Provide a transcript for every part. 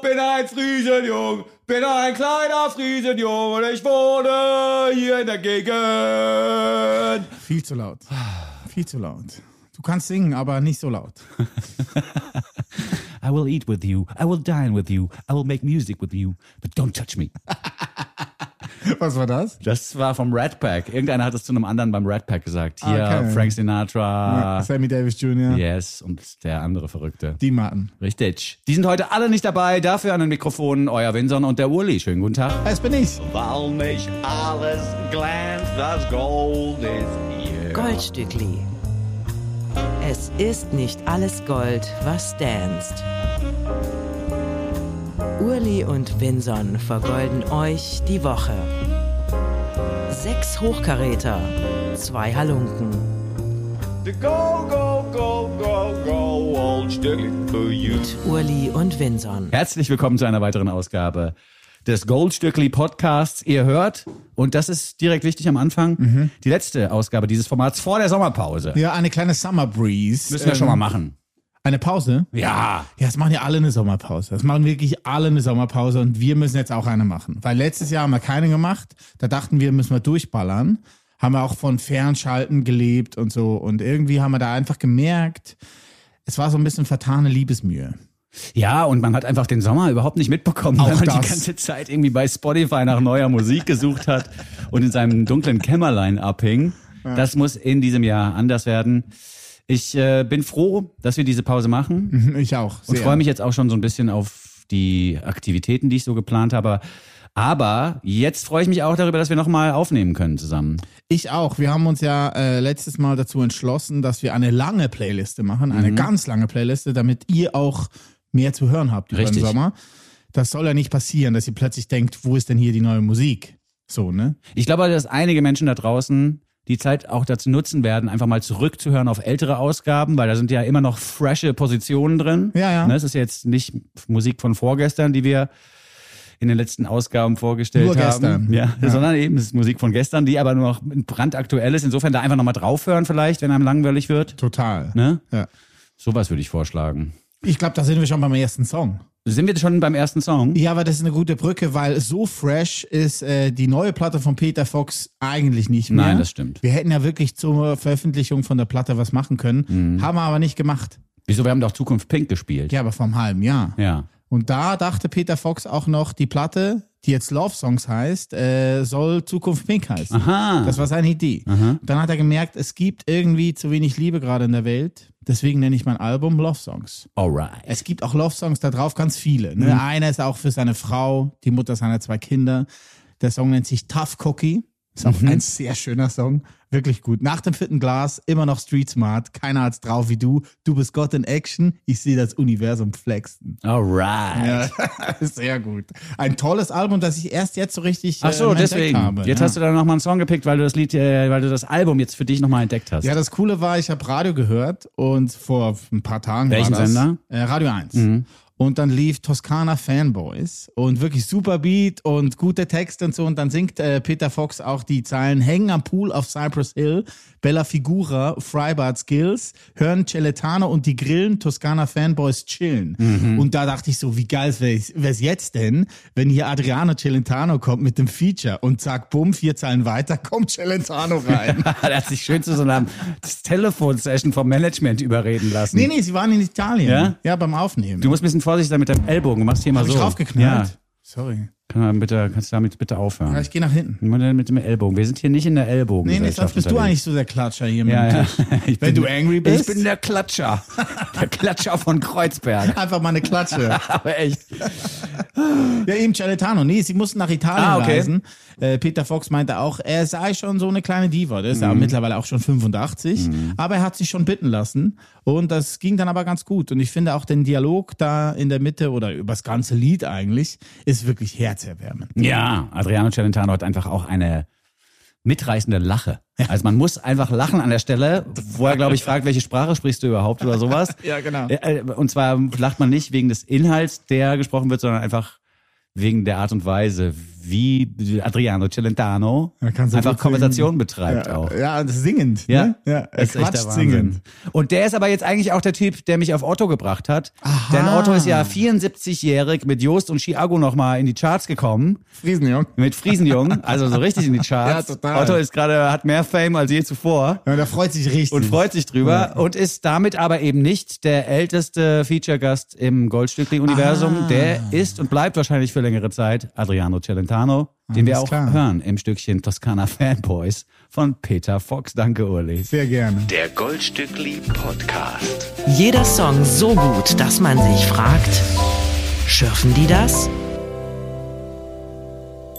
bin ein Friesenjung, bin ein kleiner Friesenjung und ich wohne hier in der Gegend. Viel zu laut. Viel zu laut. Du kannst singen, aber nicht so laut. I will eat with you, I will dine with you, I will make music with you, but don't touch me. Was war das? Das war vom Rat Pack. Irgendeiner hat es zu einem anderen beim Rat Pack gesagt. Hier, Okay. Frank Sinatra. Sammy Davis Jr. Yes, und der andere Verrückte. Die Martin. Richtig. Die sind heute alle nicht dabei. Dafür an den Mikrofonen euer Winson und der Uli. Schönen guten Tag. Es bin ich. Weil nicht alles glänzt, das Gold ist hier. Goldstückli. Es ist nicht alles Gold, was danst. Urli und Vinson vergolden euch die Woche. Sechs Hochkaräter, zwei Halunken. Go, go, go, go, go, old for you. Urli und Vinson. Herzlich willkommen zu einer weiteren Ausgabe des Goldstückli Podcasts. Ihr hört, und das ist direkt wichtig am Anfang, die letzte Ausgabe dieses Formats vor der Sommerpause. Ja, eine kleine Summer Breeze. Müssen wir Ähm, schon mal machen. Eine Pause? Ja. Ja, es machen ja alle eine Sommerpause. Es machen wirklich alle eine Sommerpause und wir müssen jetzt auch eine machen. Weil letztes Jahr haben wir keine gemacht. Da dachten wir, müssen wir durchballern. Haben wir auch von Fernschalten gelebt und so. Und irgendwie haben wir da einfach gemerkt, es war so ein bisschen vertane Liebesmühe. Ja, und man hat einfach den Sommer überhaupt nicht mitbekommen, Auch weil man das. die ganze Zeit irgendwie bei Spotify nach neuer Musik gesucht hat und in seinem dunklen Kämmerlein abhing. Das muss in diesem Jahr anders werden. Ich äh, bin froh, dass wir diese Pause machen Ich auch. und sehr. freue mich jetzt auch schon so ein bisschen auf die Aktivitäten, die ich so geplant habe. Aber jetzt freue ich mich auch darüber, dass wir nochmal aufnehmen können zusammen. Ich auch. Wir haben uns ja äh, letztes Mal dazu entschlossen, dass wir eine lange Playliste machen, eine ganz lange Playliste, damit ihr auch mehr zu hören habt über Richtig. den Sommer. Das soll ja nicht passieren, dass ihr plötzlich denkt, wo ist denn hier die neue Musik? So, ne? Ich glaube, dass einige Menschen da draußen die Zeit auch dazu nutzen werden, einfach mal zurückzuhören auf ältere Ausgaben, weil da sind ja immer noch frische Positionen drin. Ja, ja. Ne, Es ist jetzt nicht Musik von vorgestern, die wir in den letzten Ausgaben vorgestellt Nur haben. Ja, Ja. sondern eben es ist Musik von gestern, die aber nur noch brandaktuell ist. Insofern da einfach nochmal draufhören vielleicht, wenn einem langweilig wird. Total. Ne? Ja. Sowas würde ich vorschlagen. Ich glaube, da sind wir schon beim ersten Song. Sind wir schon beim ersten Song? Ja, aber das ist eine gute Brücke, weil so fresh ist äh, die neue Platte von Peter Fox eigentlich nicht mehr. Nein, das stimmt. Wir hätten ja wirklich zur Veröffentlichung von der Platte was machen können, Mhm. haben wir aber nicht gemacht. Wieso? Wir haben doch Zukunft Pink gespielt. Ja, aber vor einem halben Jahr. Ja. Und da dachte Peter Fox auch noch, die Platte, die jetzt Love Songs heißt, äh, soll Zukunft Pink heißen. Aha. Das war seine Idee. Dann hat er gemerkt, es gibt irgendwie zu wenig Liebe gerade in der Welt. Deswegen nenne ich mein Album Love Songs. Alright. Es gibt auch Love Songs da drauf, ganz viele. Ne? Mhm. Einer ist auch für seine Frau, die Mutter seiner zwei Kinder. Der Song nennt sich Tough Cookie. Ist auch Mhm. ein sehr schöner Song. Wirklich gut. Nach dem vierten Glas immer noch Street Smart. Keiner hat's drauf wie du. Du bist Gott in Action. Ich sehe das Universum flexen. Alright. Ja, sehr gut. Ein tolles Album, das ich erst jetzt so richtig Ach so, äh, deswegen. habe. Jetzt ja. hast du da nochmal einen Song gepickt, weil du das Lied, äh, weil du das Album jetzt für dich nochmal entdeckt hast. Ja, das Coole war, ich habe Radio gehört und vor ein paar Tagen Welchen war das, Sender? Mhm. Äh, Radio 1. Und dann lief Toskana Fanboys und wirklich super Beat und gute Texte und so. Und dann singt äh, Peter Fox auch die Zeilen Hängen am Pool auf Cypress Hill, Bella Figura, Freibad Skills, hören Celentano und die Grillen, Toskana Fanboys chillen. Mhm. Und da dachte ich so, wie geil wäre es jetzt denn, wenn hier Adriano Celentano kommt mit dem Feature und zack, bumm, vier Zeilen weiter, kommt Celentano rein. er hat sich schön zu so einer Telefonsession vom Management überreden lassen. Nee, nee, sie waren in Italien. Ja? Ja, beim Aufnehmen. Du musst ein bisschen vorsichtig sein mit deinem Ellbogen. Du machst hier mal Hab so. ich draufgeknallt? Ja. Sorry. Kann bitte, kannst du damit bitte aufhören? Ja, ich gehe nach hinten. Nur mit dem Ellbogen. Wir sind hier nicht in der Ellbogen. Nee, nee, sonst bist du eigentlich so der Klatscher hier mit Ja, ja. Wenn bin- du angry bist, Ich bin der Klatscher. Der Klatscher von Kreuzberg. einfach mal eine Klatsche. Aber echt. ja, eben Celentano. Nee, sie mussten nach Italien Ah, okay. reisen. Äh, Peter Fox meinte auch, er sei schon so eine kleine Diva. Der ist Mhm. ja mittlerweile auch schon 85. Aber er hat sich schon bitten lassen. Und das ging dann aber ganz gut. Und ich finde auch den Dialog da in der Mitte oder über das ganze Lied eigentlich ist wirklich herzerwärmend. Ja, Adriano Celentano hat einfach auch eine mitreißende Lache. Also man muss einfach lachen an der Stelle, wo er, glaube ich, fragt, welche Sprache sprichst du überhaupt oder sowas. Ja, genau. Äh, Und zwar lacht man nicht wegen des Inhalts, der gesprochen wird, sondern einfach wegen der Art und Weise, wie Adriano Celentano einfach Konversation betreibt ja, auch. Ja, singend. Ja, ne? ja er ist echt quatscht Wahnsinn. singend. Und der ist aber jetzt eigentlich auch der Typ, der mich auf Otto gebracht hat. Aha. Denn Otto ist ja 74-jährig mit Jost und Chiago nochmal in die Charts gekommen. Friesenjung. Mit Friesenjung, also so richtig in die Charts. Ja, total. Otto ist gerade, hat mehr Fame als je zuvor. Ja, der freut sich richtig. Und freut sich drüber und ist damit aber eben nicht der älteste Feature-Gast im Goldstückli-Universum. Ah. Der ist und bleibt wahrscheinlich für längere Zeit Adriano Celentano, den wir auch klar. hören im Stückchen Toskana Fanboys von Peter Fox. Danke, Uli. Sehr gerne. Der Goldstückli Podcast. Jeder Song so gut, dass man sich fragt, schürfen die das?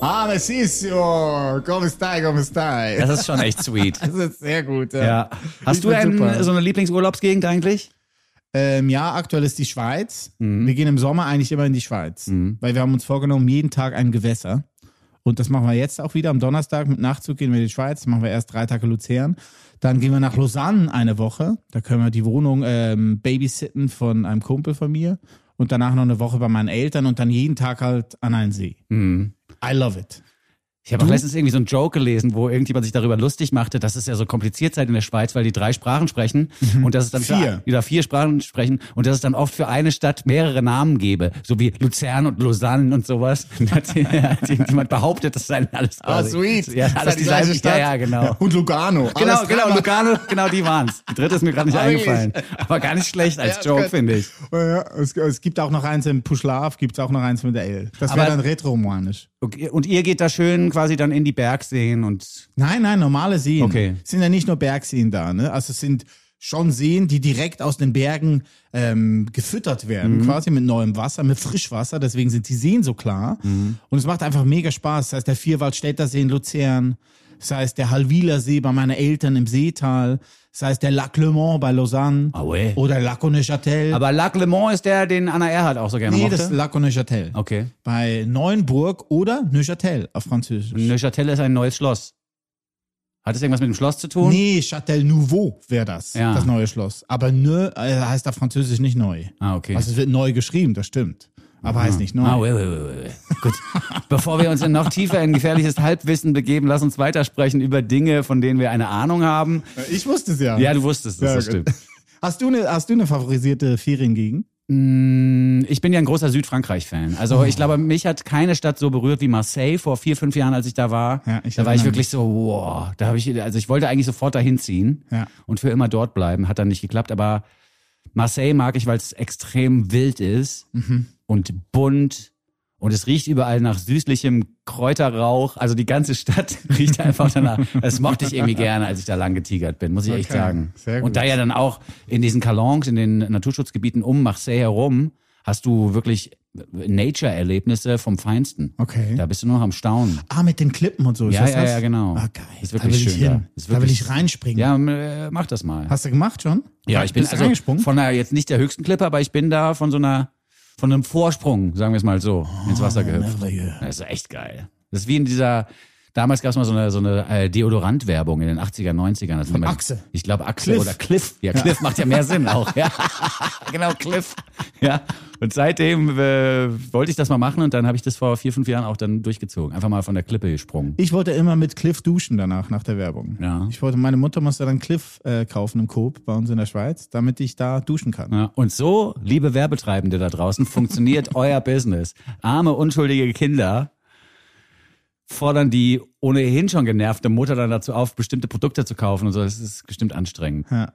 Ah, Messisio, come stai, come stai. Das ist schon echt sweet. Das ist sehr gut. Ja. Ja. Hast Ich du find's ein, super. so eine Lieblingsurlaubsgegend eigentlich? Ähm, ja, aktuell ist die Schweiz. Mhm. Wir gehen im Sommer eigentlich immer in die Schweiz, weil wir haben uns vorgenommen, jeden Tag ein Gewässer. Und das machen wir jetzt auch wieder. Am Donnerstag mit Nachtzug gehen wir in die Schweiz. Machen wir erst drei Tage Luzern. Dann gehen wir nach Lausanne eine Woche. Da können wir die Wohnung ähm, babysitten von einem Kumpel von mir. Und danach noch eine Woche bei meinen Eltern und dann jeden Tag halt an einen See. Mhm. I love it. Ich habe auch letztens irgendwie so einen Joke gelesen, wo irgendjemand sich darüber lustig machte, dass es ja so kompliziert sei in der Schweiz, weil die drei Sprachen sprechen und dass es dann Vier. wieder vier Sprachen sprechen und dass es dann oft für eine Stadt mehrere Namen gäbe, so wie Luzern und Lausanne und sowas. Und hat, hat irgendjemand behauptet, das seien alles quasi, Ja, Ist alles das die gleiche dieselben. Ja, ja, genau. Und Lugano. Genau, Alles genau. Lugano, genau die waren's. Die dritte ist mir gerade nicht Ah, eingefallen. Aber gar nicht schlecht als Ja, Joke, finde ich. Ja, es, es gibt auch noch eins im Puschlav, gibt es auch noch eins mit der L. Das wäre dann retromanisch. Okay, Und ihr geht da schön quasi dann in die Bergseen und Nein, nein, normale Seen. Okay. Es sind ja nicht nur Bergseen da, ne? Also es sind schon Seen, die direkt aus den Bergen ähm, gefüttert werden, Mhm. quasi mit neuem Wasser, mit Frischwasser. Deswegen sind die Seen so klar. Mhm. Und es macht einfach mega Spaß. Das heißt, der Vierwaldstätter See in Luzern, das heißt, der Halwiler See bei meinen Eltern im Seetal, das heißt, der Lac Le Mans bei Lausanne Ah ouais. oder Lac Neuchâtel. Aber Lac Le Mans ist der, den Anna Erhardt auch so gerne nee, mochte? das ist Lac Neuchâtel. okay. Bei Neuenburg oder Neuchâtel auf Französisch. Neuchâtel ist ein neues Schloss. Hat es irgendwas mit dem Schloss zu tun? Nee, Châtel Nouveau wäre das, Ja. das neue Schloss. Aber neu äh, heißt auf Französisch nicht neu. Ah, okay. Also es wird neu geschrieben, das stimmt. Aber heißt nicht neu. Ah, wait, wait, wait. Gut. Bevor wir uns in noch tiefer in gefährliches Halbwissen begeben, lass uns weitersprechen über Dinge, von denen wir eine Ahnung haben. Ich wusste es ja. Ja, du wusstest es, Ja, das gut. stimmt. Hast du eine, hast du eine favorisierte Feriengegend? Mm, Ich bin ja ein großer Südfrankreich-Fan. Also Oh. ich glaube, mich hat keine Stadt so berührt wie Marseille vor vier, fünf Jahren, als ich da war. Ja, ich da war ich wirklich so, wow, da habe ich, also ich wollte eigentlich sofort dahin ziehen Ja. und für immer dort bleiben. Hat dann nicht geklappt, aber Marseille mag ich, weil es extrem wild ist Mhm. Und bunt und es riecht überall nach süßlichem Kräuterrauch. Also die ganze Stadt riecht einfach danach. Das mochte ich irgendwie gerne, als ich da lang getigert bin, muss ich echt Okay, sagen. sehr gut. Und da ja dann auch in diesen Kalons, in den Naturschutzgebieten um Marseille herum, hast du wirklich Nature-Erlebnisse vom Feinsten. Okay. Da bist du nur noch am Staunen. Ah, mit den Klippen und so. Ist Ja, das ja, das? ja, genau. Ah, geil. Ist da wirklich will ich schön da. hin. Ist da will ich reinspringen. Ja, äh, mach das mal. Hast du gemacht schon? Ja, ich bin also von einer, jetzt nicht der höchsten Klippe, aber ich bin da von so einer, von einem Vorsprung, sagen wir es mal so, ins Wasser gehüpft. merveilleux. Das ist echt geil. Das ist wie in dieser, damals gab es mal so eine, so eine äh, Deodorant-Werbung in den 80er, 90ern. Also Von Axe. Ich glaube Axe Cliff. oder Cliff. Ja, Cliff macht ja mehr Sinn auch. Ja, genau, Cliff. Ja, und seitdem äh, wollte ich das mal machen und dann habe ich das vor vier, fünf Jahren auch dann durchgezogen. Einfach mal von der Klippe gesprungen. Ich wollte immer mit Cliff duschen danach, nach der Werbung. Ja. Ich wollte, meine Mutter musste dann Cliff äh, kaufen im Coop bei uns in der Schweiz, damit ich da duschen kann. Ja, und so, liebe Werbetreibende da draußen, funktioniert euer Business. Arme, unschuldige Kinder fordern die ohnehin schon genervte Mutter dann dazu auf, bestimmte Produkte zu kaufen und so. Das ist bestimmt anstrengend. Ja.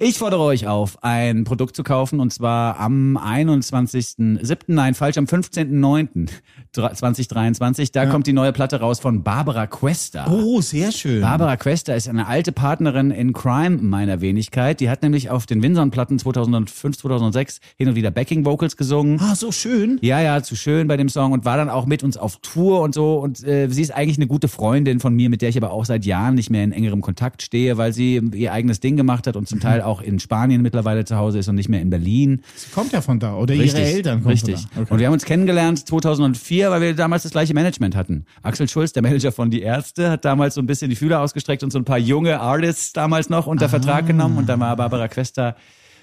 Ich fordere euch auf, ein Produkt zu kaufen und zwar am 21.07., nein, falsch, am 15.09.2023. Da kommt die neue Platte raus von Barbara Questa. Oh, sehr schön. Barbara Questa ist eine alte Partnerin in Crime meiner Wenigkeit. Die hat nämlich auf den Winson-Platten 2005, 2006 hin und wieder Backing-Vocals gesungen. Ah, so schön. Ja, ja, zu schön bei dem Song und war dann auch mit uns auf Tour und so. Und äh, sie ist eigentlich eine gute Freundin von mir, mit der ich aber auch seit Jahren nicht mehr in engerem Kontakt stehe, weil sie ihr eigenes Ding gemacht hat und zum Teil auch in Spanien mittlerweile zu Hause ist und nicht mehr in Berlin. Sie kommt ja von da. Oder ihre Eltern kommen Richtig. von da. Okay. Und wir haben uns kennengelernt 2004, weil wir damals das gleiche Management hatten. Axel Schulz, der Manager von Die Ärzte, hat damals so ein bisschen die Fühler ausgestreckt und so ein paar junge Artists damals noch unter Vertrag genommen. Und dann war Barbara Questa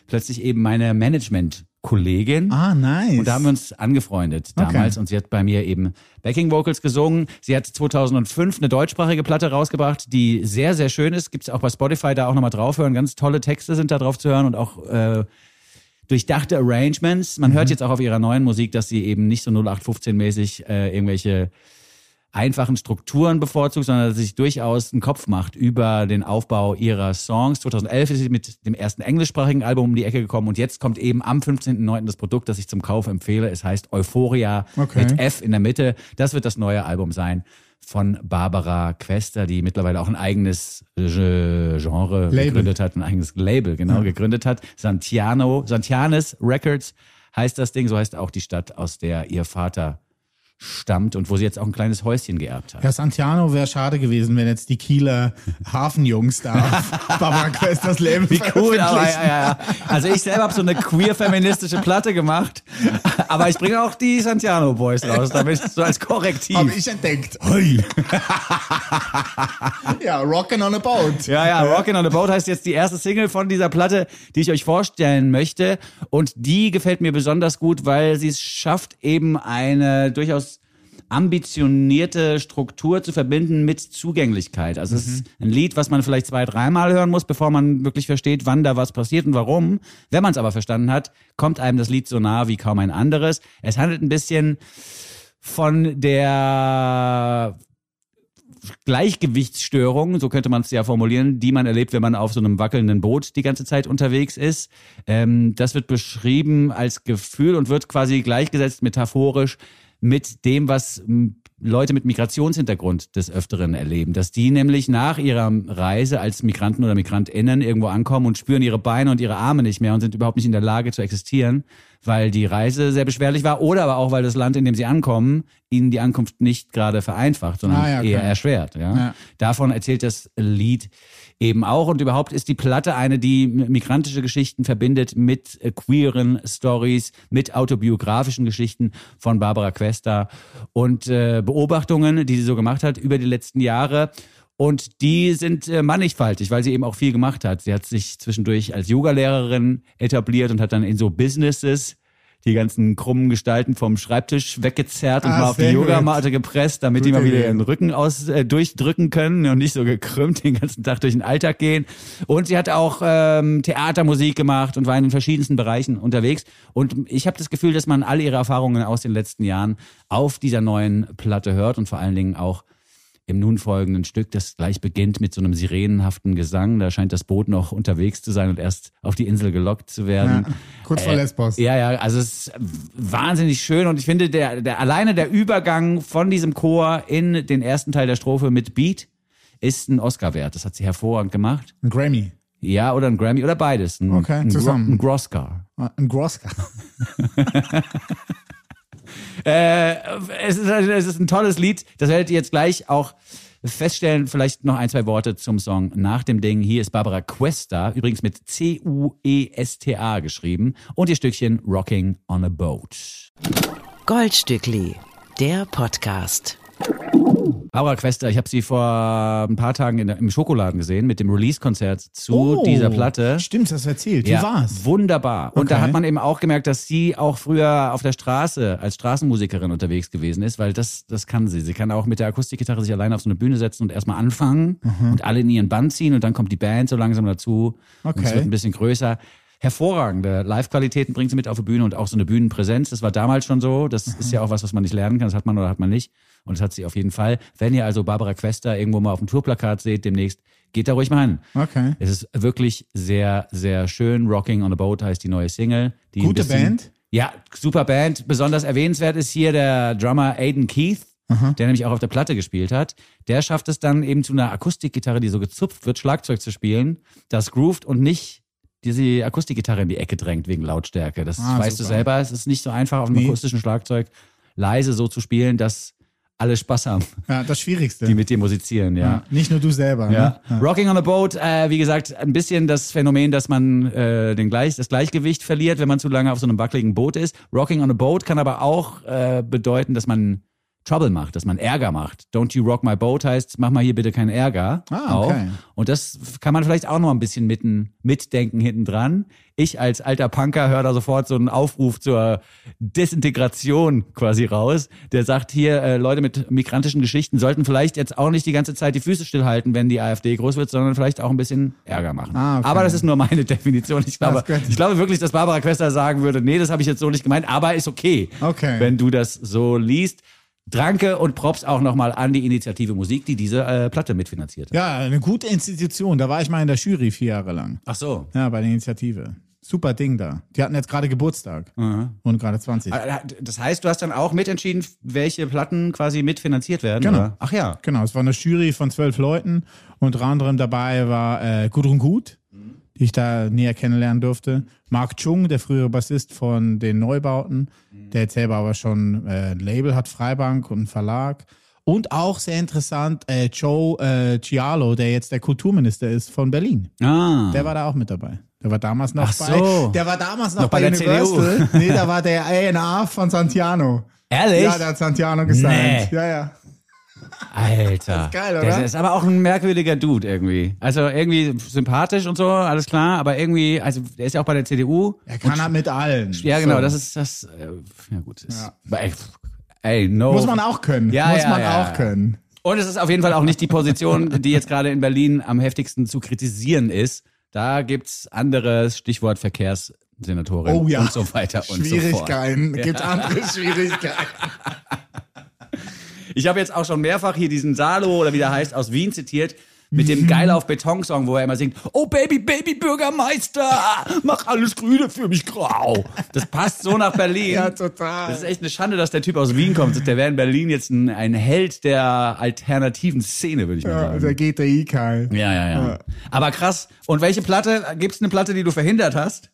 plötzlich eben meine Management Kollegin. Ah, nice. Und da haben wir uns angefreundet damals und sie hat bei mir eben Backing Vocals gesungen. Sie hat 2005 eine deutschsprachige Platte rausgebracht, die sehr, sehr schön ist. Gibt's auch bei Spotify da auch nochmal draufhören. Ganz tolle Texte sind da drauf zu hören und auch äh, durchdachte Arrangements. Man hört jetzt auch auf ihrer neuen Musik, dass sie eben nicht so 0815-mäßig äh, irgendwelche einfachen Strukturen bevorzugt, sondern dass sie sich durchaus einen Kopf macht über den Aufbau ihrer Songs. 2011 ist sie mit dem ersten englischsprachigen Album um die Ecke gekommen und jetzt kommt eben am 15.09. das Produkt, das ich zum Kauf empfehle. Es heißt Euphoria Okay. mit F in der Mitte. Das wird das neue Album sein von Barbara Quester, die mittlerweile auch ein eigenes Genre Label. gegründet hat, ein eigenes Label, genau, gegründet hat. Santiano, Santianes Records heißt das Ding, so heißt auch die Stadt, aus der ihr Vater stammt und wo sie jetzt auch ein kleines Häuschen geerbt hat. Ja, Santiano wäre schade gewesen, wenn jetzt die Kieler Hafenjungs da auf Barbara Quest das Leben Wie cool, aber ja, ja. Also ich selber habe so eine queer-feministische Platte gemacht, aber ich bringe auch die Santiano Boys raus, damit so als Korrektiv. Habe ich entdeckt. ja, Rockin' on a Boat. Ja, ja, Rockin' on the Boat heißt jetzt die erste Single von dieser Platte, die ich euch vorstellen möchte. Und die gefällt mir besonders gut, weil sie es schafft, eben eine durchaus ambitionierte Struktur zu verbinden mit Zugänglichkeit. Also es ist ein Lied, was man vielleicht zwei, dreimal hören muss, bevor man wirklich versteht, wann da was passiert und warum. Wenn man es aber verstanden hat, kommt einem das Lied so nah wie kaum ein anderes. Es handelt ein bisschen von der Gleichgewichtsstörung, so könnte man es ja formulieren, die man erlebt, wenn man auf so einem wackelnden Boot die ganze Zeit unterwegs ist. Ähm, das wird beschrieben als Gefühl und wird quasi gleichgesetzt metaphorisch mit dem, was Leute mit Migrationshintergrund des Öfteren erleben. Dass die nämlich nach ihrer Reise als Migranten oder MigrantInnen irgendwo ankommen und spüren ihre Beine und ihre Arme nicht mehr und sind überhaupt nicht in der Lage zu existieren, weil die Reise sehr beschwerlich war oder aber auch, weil das Land, in dem sie ankommen, ihnen die Ankunft nicht gerade vereinfacht, sondern Ah, ja, eher erschwert. Ja? Ja. Davon erzählt das Lied eben auch und überhaupt ist die Platte eine, die migrantische Geschichten verbindet mit äh, queeren Stories, mit autobiografischen Geschichten von Barbara Questa und äh, Beobachtungen, die sie so gemacht hat über die letzten Jahre. Und die sind äh, mannigfaltig, weil sie eben auch viel gemacht hat. Sie hat sich zwischendurch als Yogalehrerin etabliert und hat dann in so Businesses die ganzen krummen Gestalten vom Schreibtisch weggezerrt und Ah, mal auf die. Yogamatte gepresst, damit die Gute mal wieder ihren Rücken aus äh, durchdrücken können und nicht so gekrümmt den ganzen Tag durch den Alltag gehen. Und sie hat auch ähm, Theatermusik gemacht und war in den verschiedensten Bereichen unterwegs. Und ich habe das Gefühl, dass man all ihre Erfahrungen aus den letzten Jahren auf dieser neuen Platte hört und vor allen Dingen auch im nun folgenden Stück, das gleich beginnt mit so einem sirenenhaften Gesang. Da scheint das Boot noch unterwegs zu sein und erst auf die Insel gelockt zu werden. Ja, kurz vor Äh, Lesbos. Ja, ja, also es ist wahnsinnig schön und ich finde, der, der alleine der Übergang von diesem Chor in den ersten Teil der Strophe mit Beat ist ein Oscar wert. Das hat sie hervorragend gemacht. Ein Grammy. Ja, oder ein Grammy oder beides. Ein, Okay, ein, Gro- zusammen. ein Groscar. Ah, Ein Grosska. Äh, es, ist, es ist ein tolles Lied. Das werdet ihr jetzt gleich auch feststellen. Vielleicht noch ein, zwei Worte zum Song nach dem Ding. Hier ist Barbara Cuesta, übrigens mit C-U-E-S-T-A geschrieben. Und ihr Stückchen Rocking on a Boat. Goldstückli, der Podcast. Barbara Quester, ich habe sie vor ein paar Tagen in im Schokoladen gesehen mit dem Release-Konzert zu Oh, dieser Platte. Stimmt, das du erzählt. Wie Ja, war's? Wunderbar. Und da Okay. hat man eben auch gemerkt, dass sie auch früher auf der Straße als Straßenmusikerin unterwegs gewesen ist, weil das, das kann sie. Sie kann auch mit der Akustikgitarre sich alleine auf so eine Bühne setzen und erstmal anfangen und alle in ihren Band ziehen und dann kommt die Band so langsam dazu und es Okay. wird ein bisschen größer. Hervorragende Live-Qualitäten bringt sie mit auf die Bühne und auch so eine Bühnenpräsenz. Das war damals schon so. Das ist ja auch was, was man nicht lernen kann. Das hat man oder hat man nicht. Und das hat sie auf jeden Fall. Wenn ihr also Barbara Quester irgendwo mal auf dem Tourplakat seht demnächst, geht da ruhig mal hin. Okay. Es ist wirklich sehr, sehr schön. Rocking on a Boat heißt die neue Single. Die Gute bisschen- Band? Ja, super Band. Besonders erwähnenswert ist hier der Drummer Aiden Keith, der nämlich auch auf der Platte gespielt hat. Der schafft es dann eben zu einer Akustikgitarre, die so gezupft wird, Schlagzeug zu spielen, das groovt und nicht diese Akustikgitarre in die Ecke drängt wegen Lautstärke. Das Ah, weißt du super. selber. Es ist nicht so einfach auf einem Nee. akustischen Schlagzeug leise so zu spielen, dass alle Spaß haben, Ja, das Schwierigste. die mit dir musizieren, ja. ja. Nicht nur du selber. Ja. Ne? Rocking on a Boat, äh, wie gesagt, ein bisschen das Phänomen, dass man äh, den Gleich, das Gleichgewicht verliert, wenn man zu lange auf so einem wackeligen Boot ist. Rocking on a Boat kann aber auch äh, bedeuten, dass man Trouble macht, dass man Ärger macht. Don't you rock my boat heißt, mach mal hier bitte keinen Ärger. Ah, auch. okay. Und das kann man vielleicht auch noch ein bisschen mitten, mitdenken hinten dran. Ich als alter Punker höre da sofort so einen Aufruf zur Desintegration quasi raus. Der sagt hier, äh, Leute mit migrantischen Geschichten sollten vielleicht jetzt auch nicht die ganze Zeit die Füße stillhalten, wenn die AfD groß wird, sondern vielleicht auch ein bisschen Ärger machen. Ah, okay. Aber das ist nur meine Definition. Ich glaube, ich glaube wirklich, dass Barbara Quester sagen würde, nee, das habe ich jetzt so nicht gemeint, aber ist okay, Okay. wenn du das so liest. Dranke und Props auch nochmal an die Initiative Musik, die diese äh, Platte mitfinanziert hat. Ja, eine gute Institution. Da war ich mal in der Jury vier Jahre lang. Ach so. Ja, bei der Initiative. Super Ding da. Die hatten jetzt gerade Geburtstag. Und gerade 20. Äh, Das heißt, du hast dann auch mitentschieden, welche Platten quasi mitfinanziert werden? Genau. Oder? Ach ja. Genau, es war eine Jury von zwölf Leuten. Unter anderem dabei war äh, Gudrun Gut, die ich da näher kennenlernen durfte. Mark Chung, der frühere Bassist von den Neubauten, der jetzt selber aber schon äh, ein Label hat, Freibank und einen Verlag. Und auch sehr interessant, äh, Joe äh, Cialo, der jetzt der Kulturminister ist von Berlin. Ah. Der war da auch mit dabei. Der war damals noch Ach so. bei. Der war damals noch, Noch bei, bei der Universal. nee, da war der A&R von Santiano. Ehrlich? Ja, der hat Santiano gesigned. Nee. Ja, ja. Alter. Das ist geil, oder? Das ist aber auch ein merkwürdiger Dude irgendwie. Also irgendwie sympathisch und so, alles klar, aber irgendwie, also der ist ja auch bei der CDU. Er kann halt mit allen. Ja, genau, So. das ist das. Äh, ja gut. Ist, Ja. Ey, ey, no. Muss man auch können. Ja, Muss ja, man ja, auch können. Und es ist auf jeden Fall auch nicht die Position, die jetzt gerade in Berlin am heftigsten zu kritisieren ist. Da gibt's andere Stichwort Verkehrssenatorin Oh ja. und so weiter und so fort. Schwierigkeiten. Gibt andere Schwierigkeiten. Ich habe jetzt auch schon mehrfach hier diesen Salo oder wie der heißt aus Wien zitiert mit Mhm. dem Geil auf Beton Song, wo er immer singt, oh Baby, Baby Bürgermeister, mach alles Grüne für mich grau. Das passt so nach Berlin. Ja, total. Das ist echt eine Schande, dass der Typ aus Wien kommt. Der wäre in Berlin jetzt ein, ein Held der alternativen Szene, würde ich mal Ja, sagen. der GTI-Keil. Ja, ja, ja. Aber krass. Und welche Platte, gibt's eine Platte, die du verhindert hast?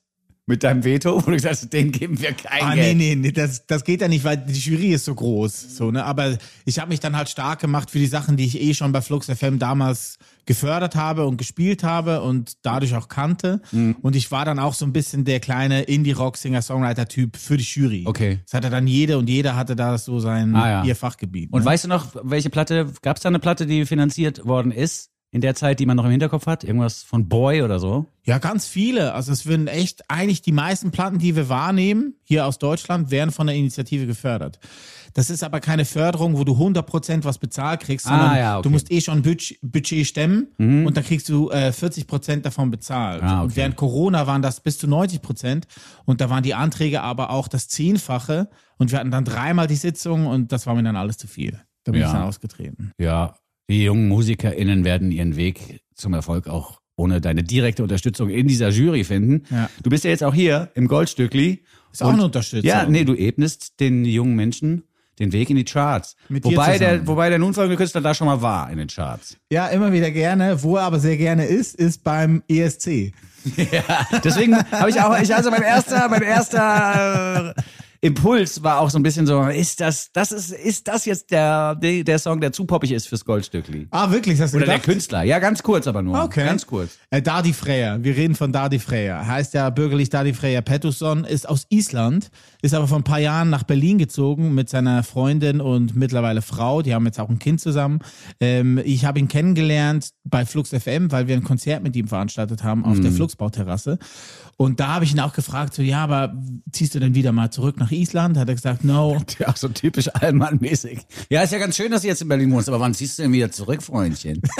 Mit deinem Veto, wo du gesagt hast, den geben wir kein Ah, nee, Geld. nee, nee, das, das geht ja nicht, weil die Jury ist so groß. So, ne? Aber ich habe mich dann halt stark gemacht für die Sachen, die ich eh schon bei Flux FM damals gefördert habe und gespielt habe und dadurch auch kannte. Mhm. Und ich war dann auch so ein bisschen der kleine Indie-Rock-Singer-Songwriter-Typ für die Jury. Okay. Das hatte dann jeder und jeder hatte da so sein, Ah, ja. ihr Fachgebiet. Und ne? weißt du noch, welche Platte, gab's da eine Platte, die finanziert worden ist? In der Zeit, die man noch im Hinterkopf hat? Irgendwas von Boy oder so? Ja, ganz viele. Also es würden echt, eigentlich die meisten Platten, die wir wahrnehmen, hier aus Deutschland, werden von der Initiative gefördert. Das ist aber keine Förderung, wo du 100% was bezahlt kriegst, sondern Ah, ja, okay. Mhm. du musst eh schon Budget, Budget stemmen und dann kriegst du äh, 40% davon bezahlt. Ah, okay. Und während Corona waren das bis zu 90% und da waren die Anträge aber auch das Zehnfache und wir hatten dann dreimal die Sitzung und das war mir dann alles zu viel. Da bin Ja. ich dann ausgetreten. Ja, die jungen MusikerInnen werden ihren Weg zum Erfolg auch ohne deine direkte Unterstützung in dieser Jury finden. Ja. Du bist ja jetzt auch hier im Goldstückli. Ist auch eine Unterstützung. Ja, nee, du ebnest den jungen Menschen den Weg in die Charts. Mit wobei, der, wobei der nun folgende Künstler da schon mal war in den Charts. Ja, immer wieder gerne. Wo er aber sehr gerne ist, ist beim ESC. Deswegen habe ich auch, ich also mein erster, mein erster äh, Impuls war auch so ein bisschen so, ist das, das ist, ist das jetzt der, der, der Song, der zu poppig ist fürs Goldstückli? Ah, wirklich? Hast du Oder der gedacht? Künstler? Ja, ganz kurz aber nur. Okay. Ganz kurz. Äh, Dadi Freya. Wir reden von Dadi Freya. Heißt ja bürgerlich Dadi Freya Pettersson, ist aus Island, ist aber vor ein paar Jahren nach Berlin gezogen mit seiner Freundin und mittlerweile Frau. Die haben jetzt auch ein Kind zusammen. Ähm, ich habe ihn kennengelernt bei Flux FM, weil wir ein Konzert mit ihm veranstaltet haben auf der Fluxbauterrasse. Und da habe ich ihn auch gefragt, so, ja, aber ziehst du denn wieder mal zurück nach Island? Hat er gesagt, no. Ja, so typisch Allmann-mäßig. Ja, ist ja ganz schön, dass du jetzt in Berlin wohnst, aber wann ziehst du denn wieder zurück, Freundchen?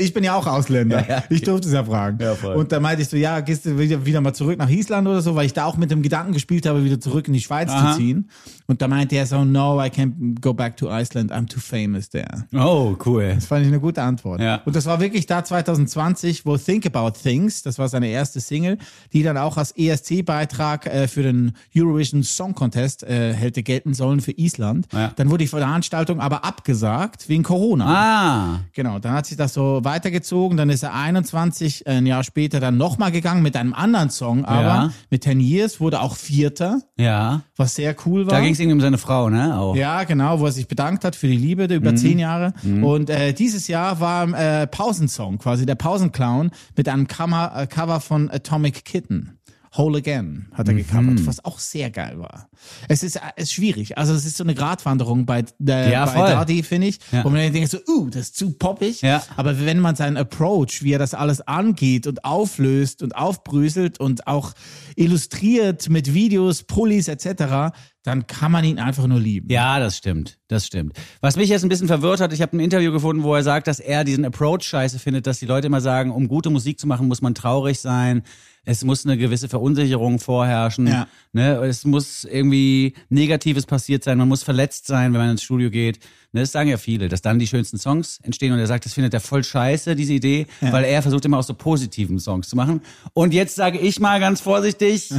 Ich bin ja auch Ausländer. Ja, ja. Ich durfte es ja fragen. Ja, und da meinte ich so, ja, gehst du wieder, wieder mal zurück nach Island oder so, weil ich da auch mit dem Gedanken gespielt habe, wieder zurück in die Schweiz Aha. zu ziehen. Und da meinte er so, no, I can't go back to Iceland, I'm too famous there. Oh, cool. Das fand ich eine gute Antwort. Ja. Und das war wirklich da 2020, wo Think About Things, das war seine erste Single, die dann auch als ESC-Beitrag äh, für den Eurovision Song Contest äh, hätte gelten sollen für Island. Ja. Dann wurde die Veranstaltung aber abgesagt wegen Corona. Ah, Genau, dann hat sich das so weitergezogen. Dann ist er 21, äh, ein Jahr später dann nochmal gegangen mit einem anderen Song, aber Ja. mit 10 Years wurde auch Vierter, ja. was sehr cool war. Es irgendwie um seine Frau, ne? Auch. ja, genau, wo er sich bedankt hat für die Liebe der über Mhm. zehn Jahre. Und äh, dieses Jahr war äh, Pausensong, quasi der Pausenclown mit einem Cover, äh, Cover von Atomic Kitten. Whole Again hat er Mhm. gecovert, was auch sehr geil war. Es ist, es ist schwierig. Also es ist so eine Gratwanderung bei, äh, Ja, bei. Daddy, finde ich, Ja. wo man denkt so, uh, das ist zu poppig. Ja. Aber wenn man seinen Approach, wie er das alles angeht und auflöst und aufbröselt und auch illustriert mit Videos, Pullis etc., dann kann man ihn einfach nur lieben. Ja, das stimmt. Das stimmt. Was mich jetzt ein bisschen verwirrt hat, ich habe ein Interview gefunden, wo er sagt, dass er diesen Approach scheiße findet, dass die Leute immer sagen, um gute Musik zu machen, muss man traurig sein. Es muss eine gewisse Verunsicherung vorherrschen. Ja. Ne? Es muss irgendwie Negatives passiert sein. Man muss verletzt sein, wenn man ins Studio geht. Ne? Das sagen ja viele, dass dann die schönsten Songs entstehen. Und er sagt, das findet er voll scheiße, diese Idee, weil er versucht immer aus so positiven Songs zu machen. Und jetzt sage ich mal ganz vorsichtig,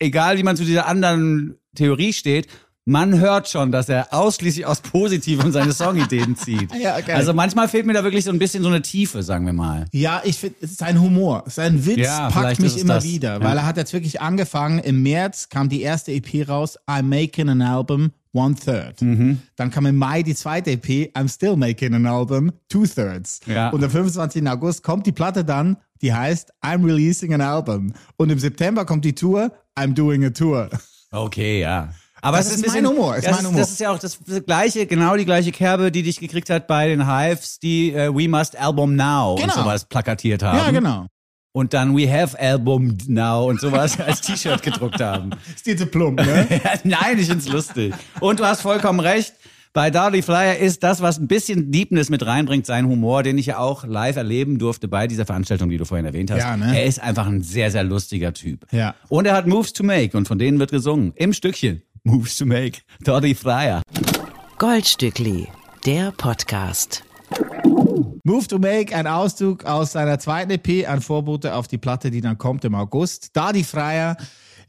egal wie man zu dieser anderen Theorie steht, man hört schon, dass er ausschließlich aus Positivem seine Songideen zieht. Ja, geil. Also manchmal fehlt mir da wirklich so ein bisschen so eine Tiefe, sagen wir mal. Ja, ich finde, sein Humor, sein Witz Ja, packt mich immer das. wieder, Ja. weil er hat jetzt wirklich angefangen, im März kam die erste EP raus, I'm making an album, one third. Mhm. Dann kam im Mai die zweite EP, I'm still making an album, two thirds. Ja. Und am 25. August kommt die Platte dann, die heißt I'm releasing an album. Und im September kommt die Tour, I'm doing a tour. Okay, ja. Aber Das es ist ein mein bisschen, Humor, ist das, mein Humor. das ist ja auch das gleiche, genau die gleiche Kerbe, die dich gekriegt hat bei den Hives, die äh, We Must Album Now und Genau. sowas plakatiert haben. Ja, genau. Und dann We Have Album Now und sowas als T-Shirt gedruckt haben. Ist dir zu plump, ne? Nein, ich find's lustig. Und du hast vollkommen recht. Bei Darly Flyer ist das, was ein bisschen Deepness mit reinbringt, sein Humor, den ich ja auch live erleben durfte bei dieser Veranstaltung, die du vorhin erwähnt hast. Ja, ne? Er ist einfach ein sehr, sehr lustiger Typ. Ja. Und er hat Moves to Make und von denen wird gesungen. Im Stückchen. Moves to Make. Darly Flyer. Goldstückli, der Podcast. Move to Make, ein Auszug aus seiner zweiten EP, ein Vorbote auf die Platte, die dann kommt im August. Da die Freier.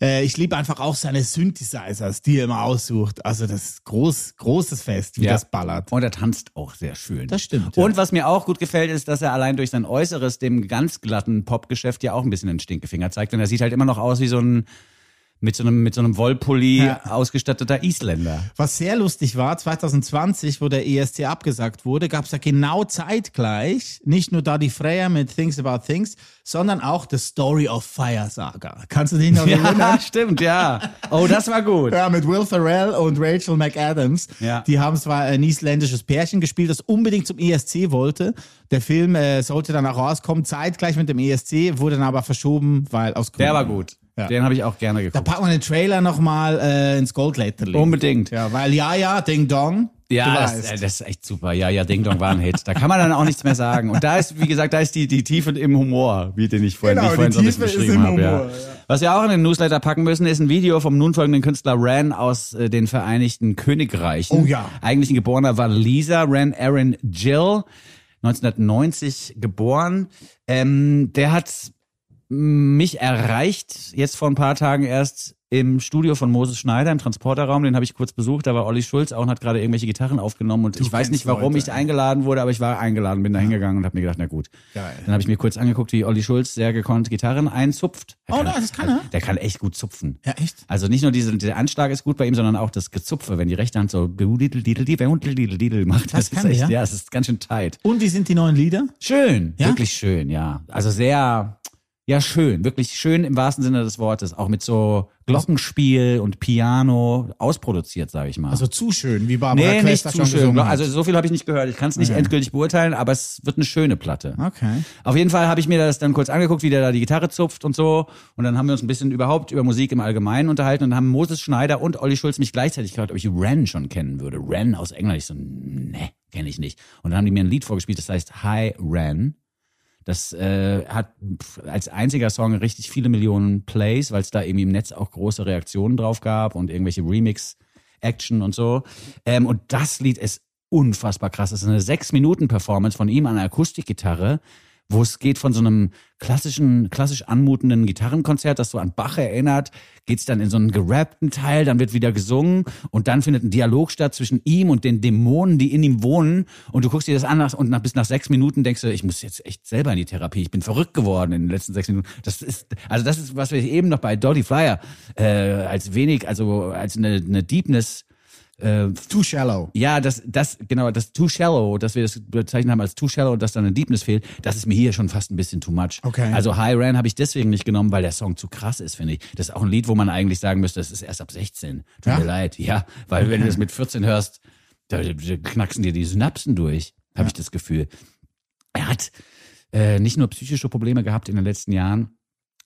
Äh, ich liebe einfach auch seine Synthesizers, die er immer aussucht. Also das ist groß, großes Fest, wie das ballert. Und er tanzt auch sehr schön. Das stimmt, ja. Und was mir auch gut gefällt, ist, dass er allein durch sein Äußeres dem ganz glatten Popgeschäft ja auch ein bisschen den Stinkefinger zeigt. Und er sieht halt immer noch aus wie so ein mit so einem, mit so einem Wollpulli Ja. ausgestatteter Isländer. Was sehr lustig war, 2020, wo der ESC abgesagt wurde, gab es ja genau zeitgleich nicht nur Daddy Freya mit Things About Things, sondern auch The Story of Fire Saga. Kannst du dich noch erinnern? Ja, stimmt, ja. Oh, das war gut. Ja, mit Will Ferrell und Rachel McAdams. Ja. Die haben zwar ein isländisches Pärchen gespielt, das unbedingt zum ESC wollte. Der Film äh, sollte dann auch rauskommen, zeitgleich mit dem ESC, wurde dann aber verschoben, weil aus Gründen. Der war gut. Ja. Den habe ich auch gerne Da geguckt. packen wir den Trailer nochmal äh, ins Goldletterling. Unbedingt. Ja, weil ja, ja, Ding Dong. du Ja, das, weißt. äh, das ist echt super. Ja, ja, Ding Dong war ein Hit. Da kann man dann auch nichts mehr sagen. Und da ist, wie gesagt, da ist die, die Tiefe im Humor, wie den ich vorhin, Genau, wie ich vorhin so ein bisschen beschrieben habe. Ja. Ja. Was wir auch in den Newsletter packen müssen, ist ein Video vom nun folgenden Künstler Ran aus äh, den Vereinigten Königreichen. Oh ja. Eigentlich ein geborener war Lisa Ran Aaron Jill, 1990 geboren. Ähm, der hat mich erreicht, jetzt vor ein paar Tagen erst im Studio von Moses Schneider im Transporterraum, den habe ich kurz besucht, da war Olli Schulz auch und hat gerade irgendwelche Gitarren aufgenommen und ich weiß nicht, warum Leute, ich eingeladen wurde, aber ich war eingeladen, bin da hingegangen und habe mir gedacht, na gut. Geil. Dann habe ich mir kurz angeguckt, wie Olli Schulz sehr gekonnt Gitarren einzupft. Er Oh, das kann er? Der kann echt gut zupfen. Ja, echt? Also nicht nur diese, der Anschlag ist gut bei ihm, sondern auch das Gezupfe, wenn die rechte Hand so macht. Das ist kann er, echt, ja? ja, es ist ganz schön tight. Und wie sind die neuen Lieder? Schön, Ja? wirklich schön, ja. Also sehr, ja schön, wirklich schön im wahrsten Sinne des Wortes. Auch mit so Glockenspiel und Piano ausproduziert, sage ich mal. Also zu schön, wie Barbara nee, nicht Quester zu schön. Also so viel habe ich nicht gehört. Ich kann es nicht Okay. endgültig beurteilen, aber es wird eine schöne Platte. Okay. Auf jeden Fall habe ich mir das dann kurz angeguckt, wie der da die Gitarre zupft und so. Und dann haben wir uns ein bisschen überhaupt über Musik im Allgemeinen unterhalten und dann haben Moses Schneider und Olli Schulz mich gleichzeitig gefragt, ob ich Ren schon kennen würde. Ren aus England. Ich so, ne, kenne ich nicht. Und dann haben die mir ein Lied vorgespielt, das heißt Hi Ren. Das äh, hat als einziger Song richtig viele Millionen Plays, weil es da irgendwie im Netz auch große Reaktionen drauf gab und irgendwelche Remix-Action und so. Ähm, und das Lied ist unfassbar krass. Das ist eine sechs Minuten Performance von ihm an einer Akustikgitarre, wo es geht von so einem klassischen, klassisch anmutenden Gitarrenkonzert, das so an Bach erinnert, geht's dann in so einen gerappten Teil, dann wird wieder gesungen und dann findet ein Dialog statt zwischen ihm und den Dämonen, die in ihm wohnen und du guckst dir das an und nach, bis nach sechs Minuten denkst du, ich muss jetzt echt selber in die Therapie, ich bin verrückt geworden in den letzten sechs Minuten. Das ist, also das ist, was wir eben noch bei Dolly Flyer äh, als wenig, also als eine, eine Deepness äh, Too shallow. ja, das, das, genau, das Too Shallow, dass wir das bezeichnet haben als Too Shallow und dass dann eine Deepness fehlt, das ist mir hier schon fast ein bisschen too much. Okay. Also High Ran habe ich deswegen nicht genommen, weil der Song zu krass ist, finde ich. Das ist auch ein Lied, wo man eigentlich sagen müsste, das ist erst ab 16. Tut Ja? mir leid. Ja, weil wenn du das mit 14 hörst, da, da knacksen dir die Synapsen durch, habe ich das Gefühl. Er hat äh, nicht nur psychische Probleme gehabt in den letzten Jahren,